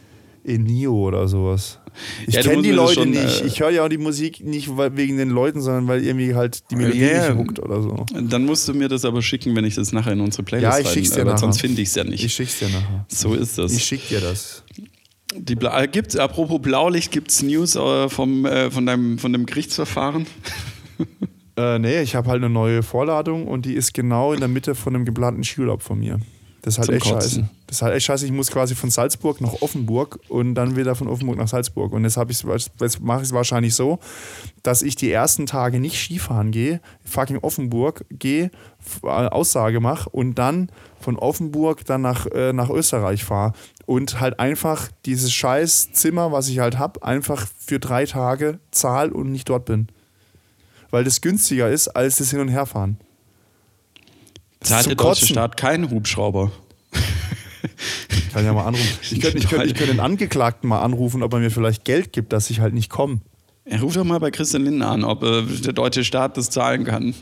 Enio oder sowas. Ich Ja, kenne die Leute schon, nicht. äh, Ich höre ja auch die Musik nicht wegen den Leuten, sondern weil irgendwie halt die Melodie ja. nicht huckt oder so. Dann musst du mir das aber schicken, wenn ich das nachher in unsere Playlist Ja, ich schick's dir nachher. Sonst finde ich es ja nicht. Ich schick's dir nachher. so ist das. Ich schick dir das. Die Bla äh, gibt's, apropos Blaulicht, gibt es News äh, vom, äh, von, deinem, von dem Gerichtsverfahren? Äh, nee, ich habe halt eine neue Vorladung und die ist genau in der Mitte von einem geplanten Skiurlaub von mir. Das ist halt Zum echt Kotzen. scheiße. Das ist halt echt scheiße. Ich muss quasi von Salzburg nach Offenburg und dann wieder von Offenburg nach Salzburg. Und jetzt, jetzt mache ich es wahrscheinlich so, dass ich die ersten Tage nicht Skifahren gehe, fucking Offenburg gehe, äh, Aussage mache und dann von Offenburg dann nach, äh, nach Österreich fahre und halt einfach dieses scheiß Zimmer, was ich halt habe, einfach für drei Tage zahl und nicht dort bin. Weil das günstiger ist, als das Hin- und Herfahren. Das Zahlt der deutsche. Staat keinen Hubschrauber? Ich kann ja mal anrufen. Ich könnte, ich, könnte, ich könnte den Angeklagten mal anrufen, ob er mir vielleicht Geld gibt, dass ich halt nicht komme. Er ruft doch mal bei Christian Lindner an, ob äh, der deutsche Staat das zahlen kann.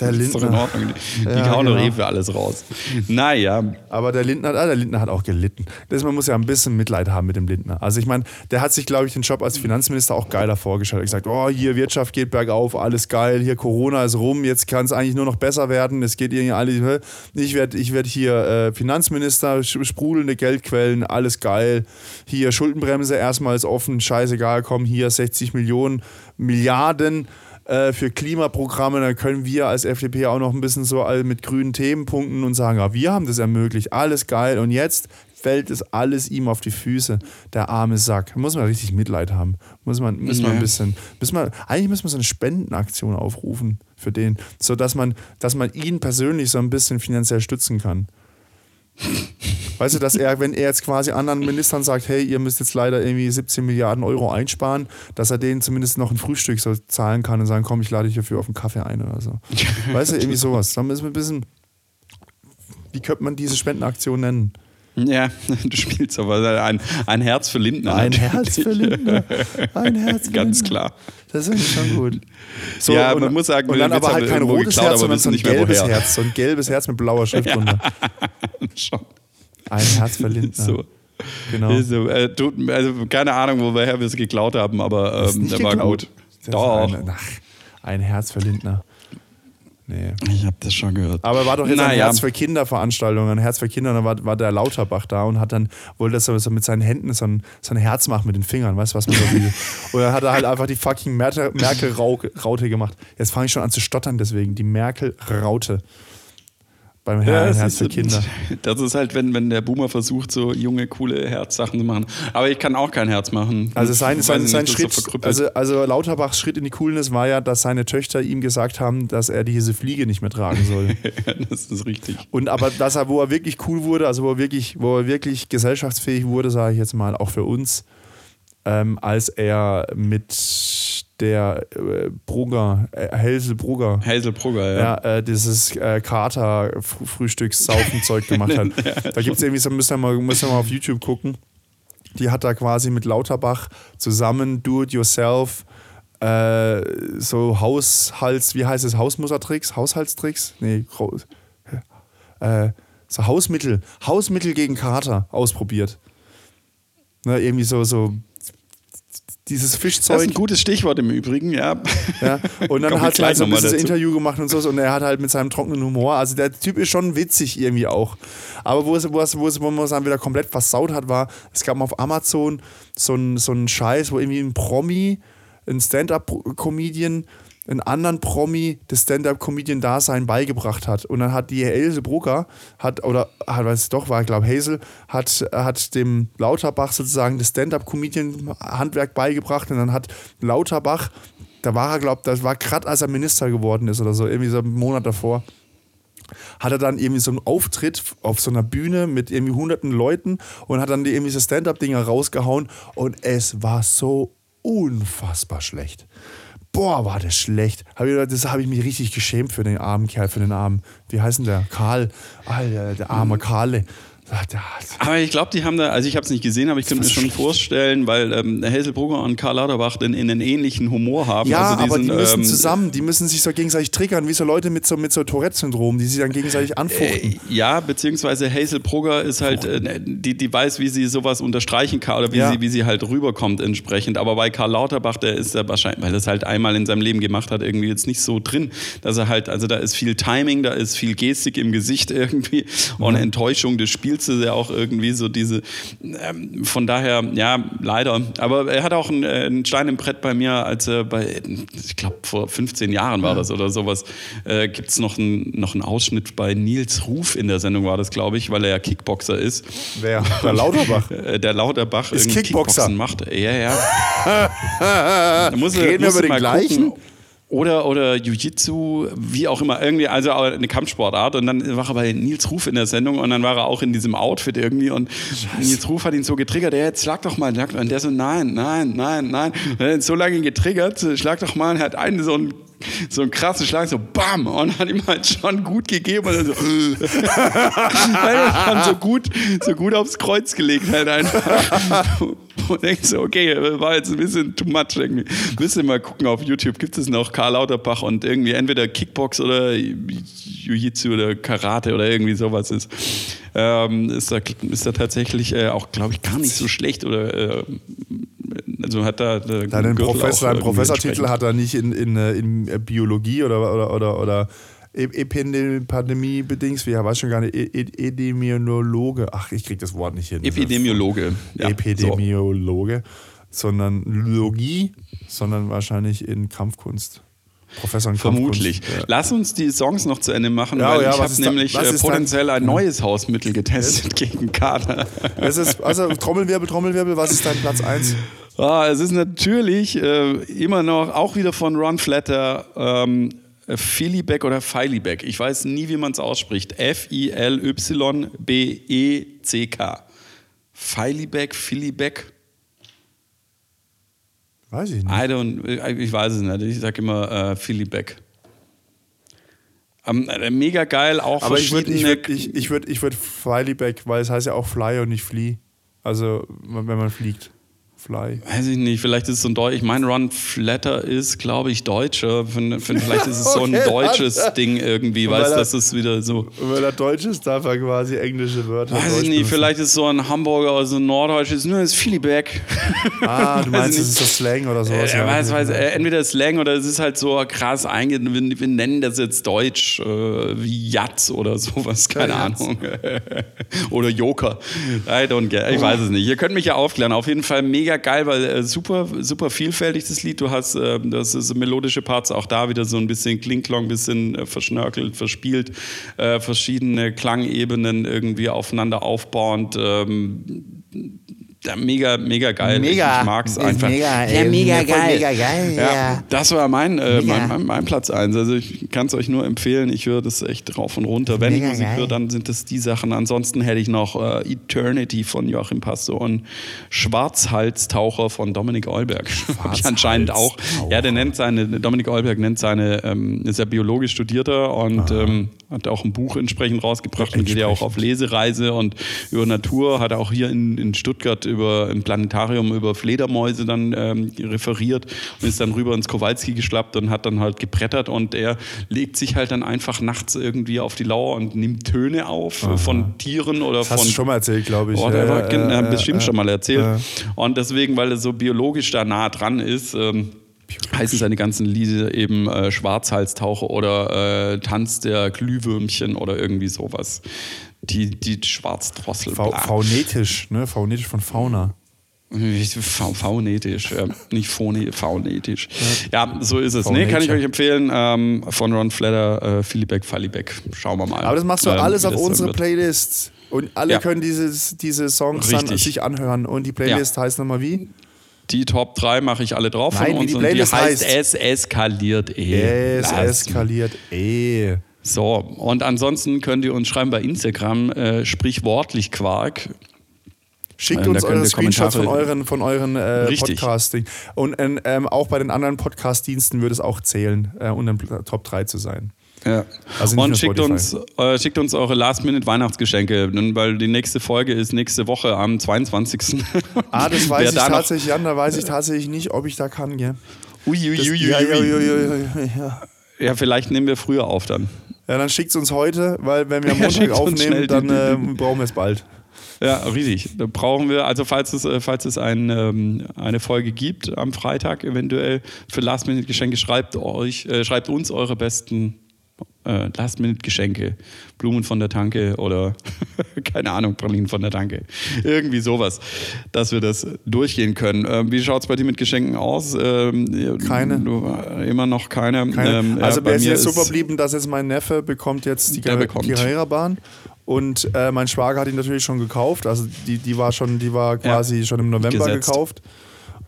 Der Das ist doch in Lindner. Ordnung. Die, Ja, hauen doch genau. eh für alles raus. Naja, Aber der Lindner, ah, der Lindner hat auch gelitten. Das, man muss ja ein bisschen Mitleid haben mit dem Lindner. Also ich meine, der hat sich, glaube ich, den Job als Finanzminister auch geiler vorgestellt. Er hat gesagt, oh, hier Wirtschaft geht bergauf, alles geil, hier Corona ist rum, jetzt kann es eigentlich nur noch besser werden. Es geht irgendwie alle. Ich werde ich werd hier äh, Finanzminister, sprudelnde Geldquellen, alles geil. Hier Schuldenbremse erstmal ist offen, scheißegal, komm hier 60 Millionen, Milliarden äh, für Klimaprogramme, dann können wir als FDP auch noch ein bisschen so mit grünen Themen punkten und sagen, ja, wir haben das ermöglicht, alles geil. Und jetzt fällt es alles ihm auf die Füße, der arme Sack. Muss man richtig Mitleid haben. Muss man, muss man Ja. ein bisschen, muss man, eigentlich müssen wir so eine Spendenaktion aufrufen für den, sodass man, dass man ihn persönlich so ein bisschen finanziell stützen kann. Weißt du, dass er, wenn er jetzt quasi anderen Ministern sagt, hey, ihr müsst jetzt leider irgendwie 17 Milliarden Euro einsparen, dass er denen zumindest noch ein Frühstück so zahlen kann und sagen, komm, ich lade dich hierfür auf einen Kaffee ein oder so. Weißt du, irgendwie sowas. Dann müssen wir ein bisschen, wie könnte man diese Spendenaktion nennen? ja, du spielst aber ein, ein Herz für Lindner. Ein natürlich. Herz für Lindner. Ein Herz für Ganz Lindner. klar. Das ist schon gut. So, Ja, man muss sagen, und dann aber halt kein rotes geklaut, Herz, sondern so ein gelbes. Herz. So ein gelbes Herz mit blauer Schrift drunter. Schon. Ein Herz für Lindner. So. Genau. So, äh, du, also keine Ahnung, woher wir es geklaut haben, aber ähm, der war gut. Doch, Ein, ach, ein Herz für Lindner. Nee. ich habe das schon gehört. Aber war doch jetzt ein Naja. Herz für Kinder-Veranstaltung, ein Herz für Kinder, und dann war, war der Lauterbach da und hat dann, wollte das so, mit seinen Händen so ein, so ein Herz machen mit den Fingern, weißt du, was man so will. Und dann hat er halt einfach die fucking Merkel- Merkel-Raute gemacht. Jetzt fange ich schon an zu stottern deswegen, die Merkel-Raute. Beim Her das Herz für Kinder. Das ist halt, wenn, wenn der Boomer versucht, so junge, coole Herzsachen zu machen. Aber ich kann auch kein Herz machen. Also sein, sein, nicht, sein so Schritt, verkrüppelt. also, also Lauterbachs Schritt in die Coolness war ja, dass seine Töchter ihm gesagt haben, dass er diese Fliege nicht mehr tragen soll. das ist richtig. Und aber dass er, wo er wirklich cool wurde, also wo er wirklich, wo er wirklich gesellschaftsfähig wurde, sage ich jetzt mal, auch für uns, ähm, als er mit der äh, Brugger, äh, Helsel Brugger, Hazel Brugger, ja. ja, äh, dieses äh, Kater-Frühstückssaufen-Zeug gemacht hat. da gibt es irgendwie so, müsst ihr, mal, müsst ihr mal auf YouTube gucken. Die hat da quasi mit Lauterbach zusammen Do-it-yourself äh, so Haushalts, wie heißt es, Hausmustertricks? Haushaltstricks? Nee, Gro- äh, so Hausmittel, Hausmittel gegen Kater ausprobiert. Ne, irgendwie so, so dieses Das ist Fischzeug. ein gutes Stichwort im Übrigen, ja. Ja, und dann hat er halt so ein bisschen. Interview gemacht und so und er hat halt mit seinem trockenen Humor, also der Typ ist schon witzig irgendwie auch. Aber wo es, wo es, wo es, wo man es dann wieder komplett versaut hat, war, es gab mal auf Amazon so einen so einen Scheiß, wo irgendwie ein Promi, ein Stand-Up-Comedian, einen anderen Promi das Stand-Up-Comedian-Dasein beigebracht hat. Und dann hat die Else Brugger, hat, oder hat, weiß ich doch, war, glaube Hazel, hat, hat dem Lauterbach sozusagen das Stand-Up-Comedian-Handwerk beigebracht und dann hat Lauterbach, da war er, glaube das war gerade als er Minister geworden ist oder so, irgendwie so einen Monat davor, hat er dann irgendwie so einen Auftritt auf so einer Bühne mit irgendwie hunderten Leuten und hat dann irgendwie so Stand-Up-Dinger rausgehauen und es war so unfassbar schlecht. Boah, war das schlecht. Hab ich, das habe ich mich richtig geschämt für den armen Kerl, für den armen, wie heißt denn der? Karl. Alter, der arme Karle. Aber ich glaube, die haben da, also ich habe es nicht gesehen, aber ich könnte mir schon vorstellen, weil ähm, Hazel Brugger und Karl Lauterbach den, in einen ähnlichen Humor haben. Ja, also aber die diesen, müssen ähm, zusammen, die müssen sich so gegenseitig triggern, wie so Leute mit so, mit so Tourette-Syndrom, die sich dann gegenseitig anfuchten. Äh, ja, beziehungsweise Hazel Brugger ist halt, äh, die, die weiß, wie sie sowas unterstreichen kann oder wie, Ja. sie, wie sie halt rüberkommt entsprechend. Aber bei Karl Lauterbach, der ist ja wahrscheinlich, weil er es halt einmal in seinem Leben gemacht hat, irgendwie jetzt nicht so drin, dass er halt, also da ist viel Timing, da ist viel Gestik im Gesicht irgendwie und Enttäuschung des Spiels ist ja auch irgendwie so diese, ähm, von daher, ja, leider. Aber er hat auch einen, äh, einen Stein im Brett bei mir, als er bei, ich glaube, vor 15 Jahren war das oder sowas, äh, gibt es noch, einen- noch einen Ausschnitt bei Nils Ruf in der Sendung, war das, glaube ich, weil er ja Kickboxer ist. Wer? Der Lauterbach. Äh, Der Lauterbach Ist Kickboxer. Kickboxen macht. Ja, ja. Da muss er- Reden wir muss über er den mal gleichen? gucken. Oder, oder Jiu-Jitsu, wie auch immer, irgendwie, also eine Kampfsportart. Und dann war er bei Nils Ruf in der Sendung und dann war er auch in diesem Outfit irgendwie. Und Nils Ruf hat ihn so getriggert, der jetzt schlag doch mal. Und der so, nein, nein, nein, nein. Und er hat ihn so lange getriggert, schlag doch mal. Und er hat einen so einen, so einen krassen Schlag, so BAM! Und hat ihm halt schon gut gegeben. Und dann so, dann so gut, so gut aufs Kreuz gelegt halt einfach. Und denkst so, okay, war jetzt ein bisschen too much irgendwie. Müsst ihr mal gucken auf YouTube, gibt es noch Karl Lauterbach und irgendwie entweder Kickbox oder Jiu-Jitsu oder Karate oder irgendwie sowas ist. Ähm, ist, da, ist da tatsächlich äh, auch, glaube ich, gar nicht so schlecht oder äh, also hat da Deinen Professor, einen Professortitel hat er nicht in, in, äh, in Biologie oder, oder, oder, oder Epidemie bedingt, wie weiß schon gar nicht, Epidemiologe, ach, ich krieg das Wort nicht hin. Epidemiologe. Ja, Epidemiologe, so. sondern Logie, sondern wahrscheinlich in Kampfkunst. Professor in Vermutlich. Ja. Lass uns die Songs noch zu Ende machen, ja, weil ja, ich habe nämlich da, äh, potenziell ein neues Hausmittel getestet gegen Kader. Es ist, also Trommelwirbel, Trommelwirbel, was ist dein Platz 1? Ah, es ist natürlich äh, immer noch, auch wieder von Ron Flatter, ähm, Phillyback oder Fileyback. Ich weiß nie, wie man es ausspricht. F-I-L-Y-B-E-C-K. Fileyback, Phillyback. Weiß ich nicht. I don't, ich weiß es nicht. Ich sage immer äh, Phillyback. Ähm, äh, mega geil, auch Aber ich würde ich würd, ich, ich würd, ich würd Fileyback, weil es heißt ja auch Fly und nicht Flee. Also, wenn man fliegt. Fly. Weiß ich nicht, vielleicht ist es so ein Deutsch. Ich meine, Ron Flatter ist, glaube ich, Deutscher. Vielleicht ist es so ein okay, deutsches was? Ding irgendwie, weißt du, das ist wieder so. Weil er Deutsch ist, darf er quasi englische Wörter. Weiß ich nicht, vielleicht ist es so ein Hamburger oder so ein Norddeutsches, nur ist Phillyback. Ah, du meinst, es ist so Slang oder sowas? Äh, ja, weiß, weiß, entweder Slang oder es ist halt so krass eingegangen. Wir, wir, nennen das jetzt Deutsch, äh, wie Jatz oder sowas, keine ja, Ahnung. oder Joker. I don't get, ich weiß es nicht. Ihr könnt mich ja aufklären. Auf jeden Fall mega mega geil, weil äh, super, super vielfältig das Lied. Du hast, äh, das ist melodische Parts, auch da wieder so ein bisschen Klingklong, ein bisschen äh, verschnörkelt, verspielt, äh, verschiedene Klangebenen irgendwie aufeinander aufbauend. Ähm, ja, mega, mega geil. Mega. Ich, mag es einfach. Mega, ja, mega geil. Mega geil. Ja, ja. Das war mein, äh, mein, mein, mein, Platz 1. Also ich kann es euch nur empfehlen. Ich höre das echt rauf und runter. Wenn mega ich Musik höre, dann sind das die Sachen. Ansonsten hätte ich noch äh, Eternity von Joachim Pastor und Schwarzhalstaucher von Dominik Eulberg. Habe ich anscheinend auch. Ja, der nennt seine, Dominik Eulberg nennt seine, ähm, ist ja biologisch Studierter und ähm, hat auch ein Buch entsprechend rausgebracht und geht ja auch auf Lesereise und über Natur. Hat er auch hier in, in Stuttgart über im Planetarium über Fledermäuse dann ähm, referiert und ist dann rüber ins Kowalski geschlappt und hat dann halt gebrettert und er legt sich halt dann einfach nachts irgendwie auf die Lauer und nimmt Töne auf Aha. von Tieren oder das von. Hast du schon mal erzählt, glaube ich. Oh, der war, äh, äh, bestimmt äh, schon mal erzählt. Und deswegen, weil er so biologisch da nah dran ist, ähm, heißen seine ganzen Lieder eben äh, Schwarzhalstaucher oder äh, Tanz der Glühwürmchen oder irgendwie sowas die, die Schwarzdrossel. Fa faunetisch, ne? Faunetisch von Fauna. Faunetisch, ja. nicht phonetisch. Ja. ja, so ist es. Nee, kann ich euch empfehlen. Ähm, von Ron Flatter, äh, Philibek, Fallibek. Schauen wir mal. Aber das machst du ähm, alles auf unsere Playlist. Und alle ja. können dieses, diese Songs Richtig. dann sich anhören. Und die Playlist ja. heißt nochmal wie? Die Top 3 mache ich alle drauf Nein, von uns. Die Playlist und die heißt, heißt Es eskaliert eh. Es eskaliert eh. So, und ansonsten könnt ihr uns schreiben bei Instagram, äh, sprichwortlich Quark. Schickt äh, uns eure Screenshots von euren, von euren äh, Podcasting. Und ähm, auch bei den anderen Podcast-Diensten würde es auch zählen, äh, unter den Top 3 zu sein. Ja. Also und schickt uns, äh, schickt uns eure Last-Minute-Weihnachtsgeschenke, weil die nächste Folge ist nächste Woche am 22. ah, das weiß ich tatsächlich, Jan, da weiß ich tatsächlich nicht, ob ich da kann, gell? Uiuiuiui. Ui, ui, ui, ja, ja, ja, ja, ja, vielleicht nehmen wir früher auf dann. Ja, dann schickt es uns heute, weil wenn wir am Montag aufnehmen, dann äh, brauchen wir es bald. Ja, richtig. Da brauchen wir, also falls es, äh, falls es ein, ähm, eine Folge gibt am Freitag eventuell für Last-Minute-Geschenke, schreibt euch, äh, schreibt uns eure besten äh, Last-Minute-Geschenke, Blumen von der Tanke oder keine Ahnung, Pralinen von der Tanke. Irgendwie sowas, dass wir das durchgehen können. Ähm, wie schaut es bei dir mit Geschenken aus? Ähm, keine. Immer noch keine. keine. Ähm, also ja, mir ist jetzt so verblieben, dass jetzt mein Neffe bekommt jetzt die Carrera-Bahn. Und äh, mein Schwager hat ihn natürlich schon gekauft. Also die, die war schon, die war quasi ja, schon im November gesetzt. gekauft.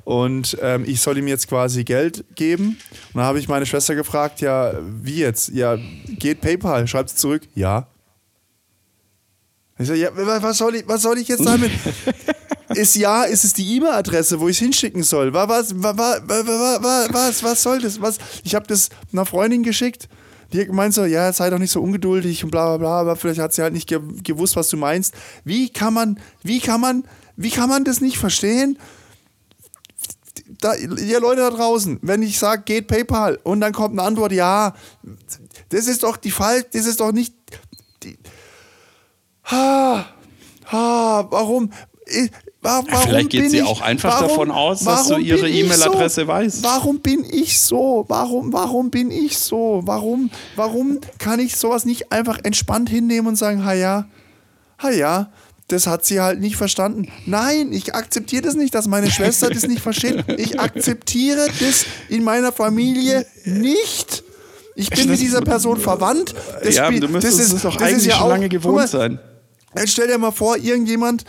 Und ähm, ich soll ihm jetzt quasi Geld geben. Und dann habe ich meine Schwester gefragt, ja, wie jetzt? Ja, geht PayPal? Schreibt sie zurück, ja. Ich sage, ja, was soll ich, was soll ich jetzt damit? ist ja, ist es die E-Mail-Adresse, wo ich es hinschicken soll? Was, was, was, was, was soll das? Was? Ich habe das einer Freundin geschickt. Die meint so, ja, sei doch nicht so ungeduldig und bla bla bla, aber vielleicht hat sie halt nicht gewusst, was du meinst. Wie kann man, wie kann man, wie kann man das nicht verstehen? Da, ihr Leute da draußen, wenn ich sage, geht PayPal und dann kommt eine Antwort, ja, das ist doch die Fall, das ist doch nicht. Die, ha, ha, warum? Ich, warum Vielleicht geht sie ich, auch einfach warum, davon aus, dass du ihre E-Mail-Adresse so, weißt. Warum bin ich so? Warum, warum bin ich so? Warum, warum kann ich sowas nicht einfach entspannt hinnehmen und sagen, ha ja, ha ja, das hat sie halt nicht verstanden. Nein, ich akzeptiere das nicht, dass meine Schwester das nicht versteht. Ich akzeptiere das in meiner Familie nicht. Ich bin mit dieser Person verwandt. Das, ja, du müsstest das ist, es doch eigentlich ist ja schon auch, lange gewohnt mal, sein. Jetzt stell dir mal vor, irgendjemand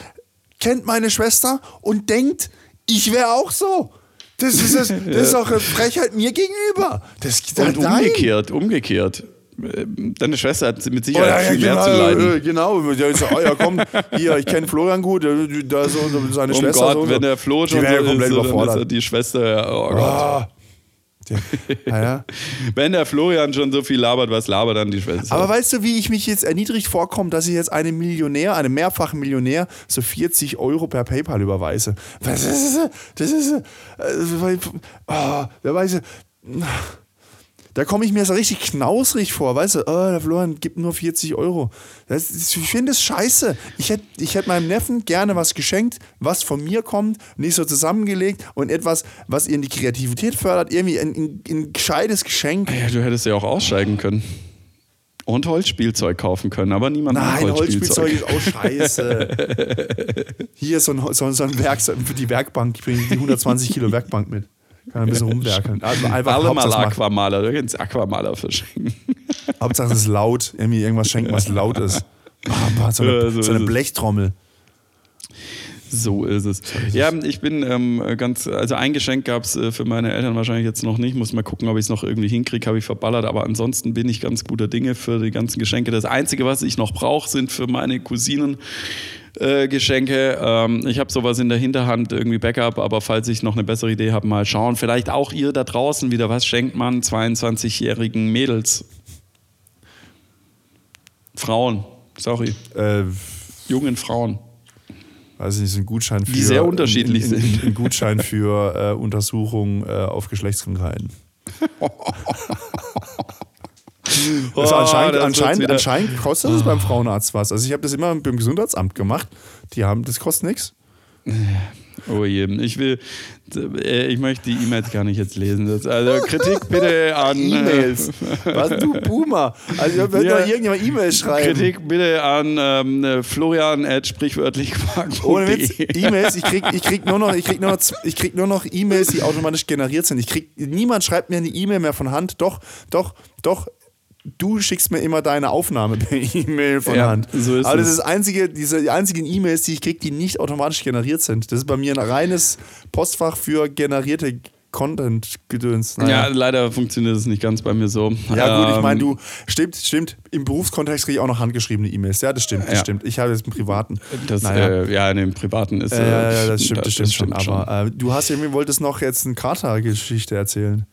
kennt meine Schwester und denkt, ich wäre auch so. Das ist, das, das ist auch eine Frechheit mir gegenüber. Das, Und nein. umgekehrt, umgekehrt. Deine Schwester hat mit Oh, Sicherheit ja, ja, viel mehr genau, zu leiden. äh, genau. Der ist, oh, ja, komm, hier, ich kenne Florian gut, da ist so, so seine Oh Schwester. Gott, so, so. wenn der Flo schon so wäre ist, komplett dann ist überfordert. die Schwester, oh Gott. Ah. Der, ja, ja. Wenn der Florian schon so viel labert, was labert dann die Schwester? Aber weißt du, wie ich mich jetzt erniedrigt vorkomme, dass ich jetzt einem Millionär, einem mehrfachen Millionär, so 40 Euro per PayPal überweise? Das ist, das ist, oh, da weiß ich, da komme ich mir so richtig knausrig vor, weißt du, oh, der Florian gibt nur 40 Euro. Das, ich finde es scheiße. Ich hätte ich hätt meinem Neffen gerne was geschenkt, was von mir kommt, nicht so zusammengelegt und etwas, was ihn die Kreativität fördert, irgendwie ein, ein, ein gescheites Geschenk. ja, du hättest ja auch aussteigen können. Und Holzspielzeug kaufen können, aber niemand Nein, Holzspielzeug ist auch scheiße. Hier so ein, so, so ein Werk, so für die Werkbank. Ich bringe die 120 Kilo Werkbank mit. Kann ein bisschen rumwerkeln. Also einfach Alle mal Aquamaler, du kannst Aquamaler verschenken. Hauptsache es ist laut. Irgendwie irgendwas schenken, was laut ist. Boah, so, eine, so so eine. Blechtrommel. So ist es. Ja, ich bin ähm, ganz, also ein Geschenk gab es äh, für meine Eltern wahrscheinlich jetzt noch nicht. Muss mal gucken, ob ich es noch irgendwie hinkriege, habe ich verballert. Aber ansonsten bin ich ganz guter Dinge für die ganzen Geschenke. Das Einzige, was ich noch brauche, sind für meine Cousinen äh, Geschenke. Ähm, ich habe sowas in der Hinterhand, irgendwie Backup, aber falls ich noch eine bessere Idee habe, mal schauen. Vielleicht auch ihr da draußen wieder, was schenkt man 22-jährigen Mädels? Frauen, sorry, Äh, jungen Frauen. weiß ich nicht, so ein Gutschein für. Die sehr unterschiedlich ein, ein, sind. Ein Gutschein für äh, Untersuchung äh, auf Geschlechtskrankheiten. Also Oh, anscheinend, anscheinend, anscheinend kostet es beim Frauenarzt was. Also ich habe das immer beim Gesundheitsamt gemacht. Die haben, das kostet nichts. Oh je, ich will, äh, ich möchte die E-Mails gar nicht jetzt lesen. Also Kritik bitte an E-Mails. Was du Boomer? Also wenn Ja. da irgendjemand E-Mails schreiben. Kritik bitte an ähm, Florian at sprichwörtlich Ohne Witz, E-Mails, ich krieg, ich krieg nur noch, ich krieg nur noch, ich krieg nur noch E-Mails, die automatisch generiert sind. Ich krieg, niemand schreibt mir eine E-Mail mehr von Hand. Doch, doch, doch. Du schickst mir immer deine Aufnahme per E-Mail von Ja, Hand. so ist Aber das es. ist das einzige, diese die einzigen E-Mails, die ich krieg, die nicht automatisch generiert sind. Das ist bei mir ein reines Postfach für generierte Content-Gedöns. Ja, Naja. leider funktioniert es nicht ganz bei mir so. Ja, gut, ich meine, Ähm, du, stimmt, stimmt, im Berufskontext kriege ich auch noch handgeschriebene E-Mails. Ja, das stimmt, das Ja. stimmt. Ich habe jetzt im Privaten. Das, Naja. äh, ja, in dem Privaten ist. Ja, äh, ja, ja, das stimmt, das stimmt, schon. schon. Aber äh, du hast irgendwie wolltest noch jetzt eine Kater-Geschichte erzählen.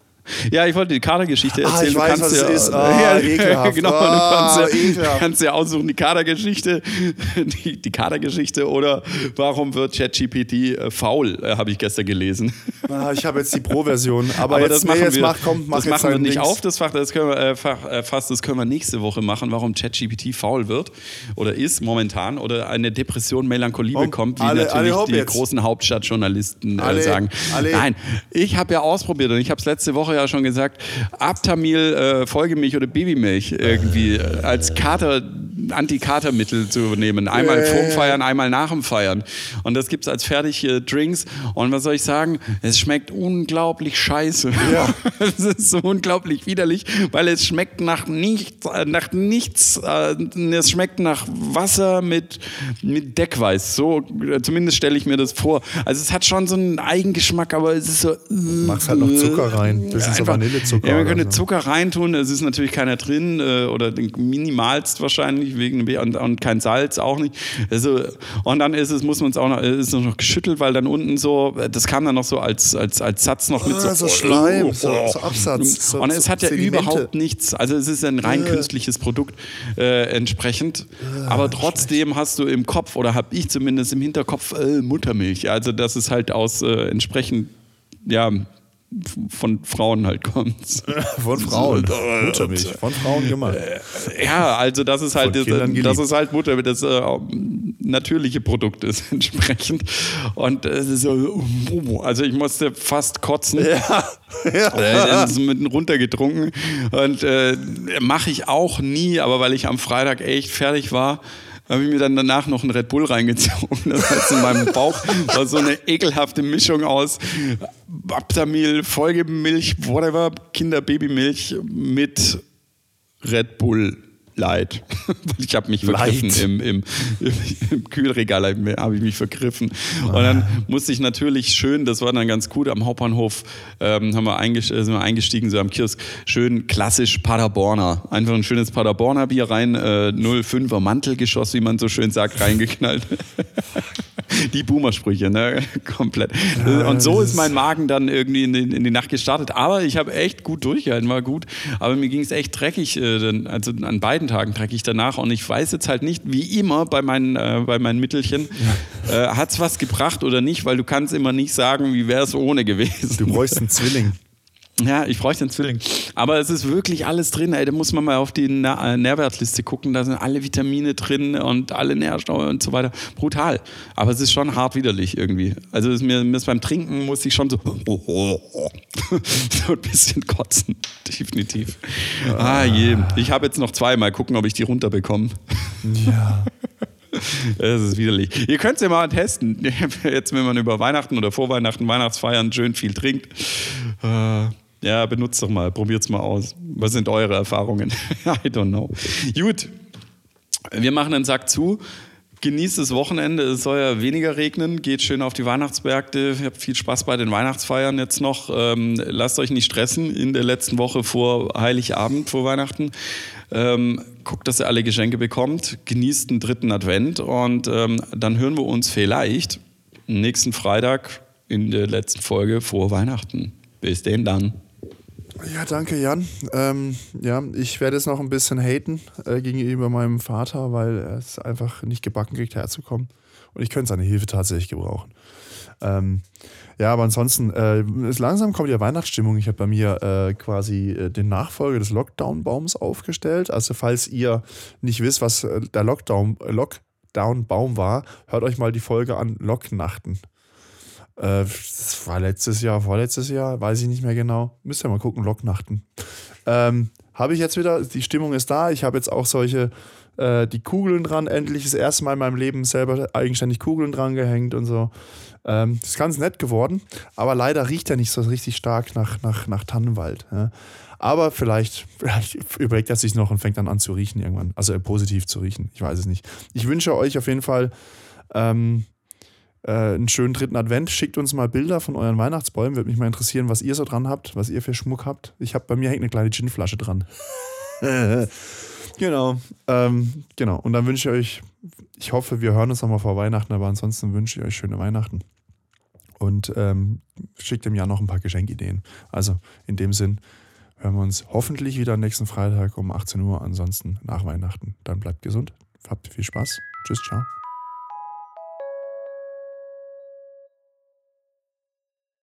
Ja, ich wollte die Kadergeschichte Ah, erzählen. ich du weiß, kannst was es ja, ist. Ah, ekelhaft. genau, Ah, du kannst ja, ekelhaft. kannst ja aussuchen, die Kadergeschichte, die, die Kadergeschichte oder warum wird ChatGPT äh, faul, äh, habe ich gestern gelesen. Ah, ich habe jetzt die Pro-Version. Aber, Aber jetzt, das machen jetzt wir, mach, komm, mach das jetzt machen wir nicht auf, das Fach, das können wir, äh, Fach, äh, fast, das können wir nächste Woche machen, warum ChatGPT faul wird oder ist momentan oder eine Depression, Melancholie Komm, bekommt, wie alle- natürlich alle die jetzt. großen Hauptstadtjournalisten äh, Alle- sagen. Nein, ich habe ja ausprobiert und ich habe es letzte Woche ja schon gesagt, Aptamil, äh, Folgemilch oder Babymilch irgendwie äh, als Kater, Anti-Katermittel zu nehmen. Einmal Äh. vorm Feiern, einmal nach dem Feiern. Und das gibt es als fertige Drinks. Und was soll ich sagen? Es schmeckt unglaublich scheiße. Ja. es ist so unglaublich widerlich, weil es schmeckt nach nichts, äh, nach nichts, äh, es schmeckt nach Wasser mit, mit Deckweiß. So, zumindest stelle ich mir das vor. Also es hat schon so einen Eigengeschmack, aber es ist so. Machst halt noch Zucker rein. Das ist so Einfach- Vanillezucker Ja, man könnte so. Zucker reintun, es ist natürlich keiner drin äh, oder minimalst wahrscheinlich wegen und, und kein Salz auch nicht. Also, und dann ist es, muss man es auch noch, ist es noch geschüttelt, weil dann unten so, das kam dann noch so als, als, als Satz noch mit Ah, so, so Schleim, so- so Absatz, so- und es so hat ja Sedimente. überhaupt nichts. Also es ist ein rein künstliches Produkt äh, entsprechend. Aber trotzdem hast du im Kopf oder habe ich zumindest im Hinterkopf äh, Muttermilch. Also das ist halt aus äh, entsprechend ja, von Frauen halt kommt. Von Frauen. Muttermilch. Von Frauen gemacht. Ja, also das ist halt, das, das ist halt Mutter, das äh, natürliche Produkt ist entsprechend. Und es ist so, also ich musste fast kotzen. Ja. Äh, so mitten runtergetrunken. Und äh, mache ich auch nie, aber weil ich am Freitag echt fertig war, habe ich mir dann danach noch einen Red Bull reingezogen. Das heißt, in meinem Bauch war so eine ekelhafte Mischung aus Abtamil, Folgemilch, whatever, Kinderbabymilch mit Red Bull Weil ich habe mich vergriffen im, im, im, Kühlregal, habe ich mich vergriffen. Und dann musste ich natürlich schön, das war dann ganz gut, am Hauptbahnhof ähm, haben wir äh, sind wir eingestiegen, so am Kiosk, schön klassisch Paderborner. Einfach ein schönes Paderborner Bier rein, äh, 05er Mantelgeschoss, wie man so schön sagt, reingeknallt. Die Boomer-Sprüche, ne? Komplett. und so ist mein Magen dann irgendwie in die, in die Nacht gestartet. Aber ich habe echt gut durchgehalten, war gut. Aber mir ging es echt dreckig, äh, also an beiden Tagen dreckig danach. Und ich weiß jetzt halt nicht, wie immer bei meinen, äh, bei meinen Mittelchen, äh, hat es was gebracht oder nicht, weil du kannst immer nicht sagen, wie wäre es ohne gewesen. Du bräuchst einen Zwilling. Ja, ich bräuchte einen Zwilling. Aber es ist wirklich alles drin. Ey, da muss man mal auf die Na äh, Nährwertliste gucken. Da sind alle Vitamine drin und alle Nährstoffe und so weiter. Brutal. Aber es ist schon hart widerlich irgendwie. Also es ist mir, mir beim Trinken muss ich schon so, so ein bisschen kotzen. Definitiv. Ah je. Ich habe jetzt noch zwei. Mal gucken, ob ich die runterbekomme. Ja. Das ist widerlich. Ihr könnt es ja mal testen. Jetzt, wenn man über Weihnachten oder vor Weihnachten, Weihnachtsfeiern schön viel trinkt. Äh, ja, benutzt doch mal, probiert's mal aus. Was sind eure Erfahrungen? I don't know. Gut, wir machen den Sack zu. Genießt das Wochenende, es soll ja weniger regnen, geht schön auf die Weihnachtsmärkte, habt viel Spaß bei den Weihnachtsfeiern jetzt noch. Ähm, lasst euch nicht stressen in der letzten Woche vor Heiligabend, vor Weihnachten. Ähm, guckt, dass ihr alle Geschenke bekommt, genießt den dritten Advent und ähm, dann hören wir uns vielleicht nächsten Freitag in der letzten Folge vor Weihnachten. Bis denn dann. Ja, danke, Jan. Ähm, ja, ich werde jetzt noch ein bisschen haten äh, gegenüber meinem Vater, weil er es einfach nicht gebacken kriegt, herzukommen. Und ich könnte seine Hilfe tatsächlich gebrauchen. Ähm, ja, aber ansonsten, äh, langsam kommt ja Weihnachtsstimmung. Ich habe bei mir äh, quasi äh, den Nachfolger des Lockdown-Baums aufgestellt. Also, falls ihr nicht wisst, was äh, der Lockdown- Lockdown-Baum war, hört euch mal die Folge an Locknachten. Äh, das war letztes Jahr, vorletztes Jahr, weiß ich nicht mehr genau. Müsst ihr mal gucken, Locknachten. Ähm, habe ich jetzt wieder, die Stimmung ist da. Ich habe jetzt auch solche, äh, die Kugeln dran, endlich das erste Mal in meinem Leben selber eigenständig Kugeln dran gehängt und so. Ähm, ist ganz nett geworden, aber leider riecht er nicht so richtig stark nach, nach, nach Tannenwald. Ja. Aber vielleicht, vielleicht überlegt er sich noch und fängt dann an zu riechen irgendwann. Also äh, positiv zu riechen. Ich weiß es nicht. Ich wünsche euch auf jeden Fall ähm, äh, einen schönen dritten Advent. Schickt uns mal Bilder von euren Weihnachtsbäumen. Würde mich mal interessieren, was ihr so dran habt, was ihr für Schmuck habt. Ich habe bei mir hängt eine kleine Ginflasche dran. genau. Ähm, genau. Und dann wünsche ich euch, ich hoffe, wir hören uns nochmal vor Weihnachten, aber ansonsten wünsche ich euch schöne Weihnachten. Und ähm, schickt dem Jahr noch ein paar Geschenkideen. Also in dem Sinn hören wir uns hoffentlich wieder nächsten Freitag um 18 Uhr. Ansonsten nach Weihnachten. Dann bleibt gesund. Habt viel Spaß. Tschüss, ciao.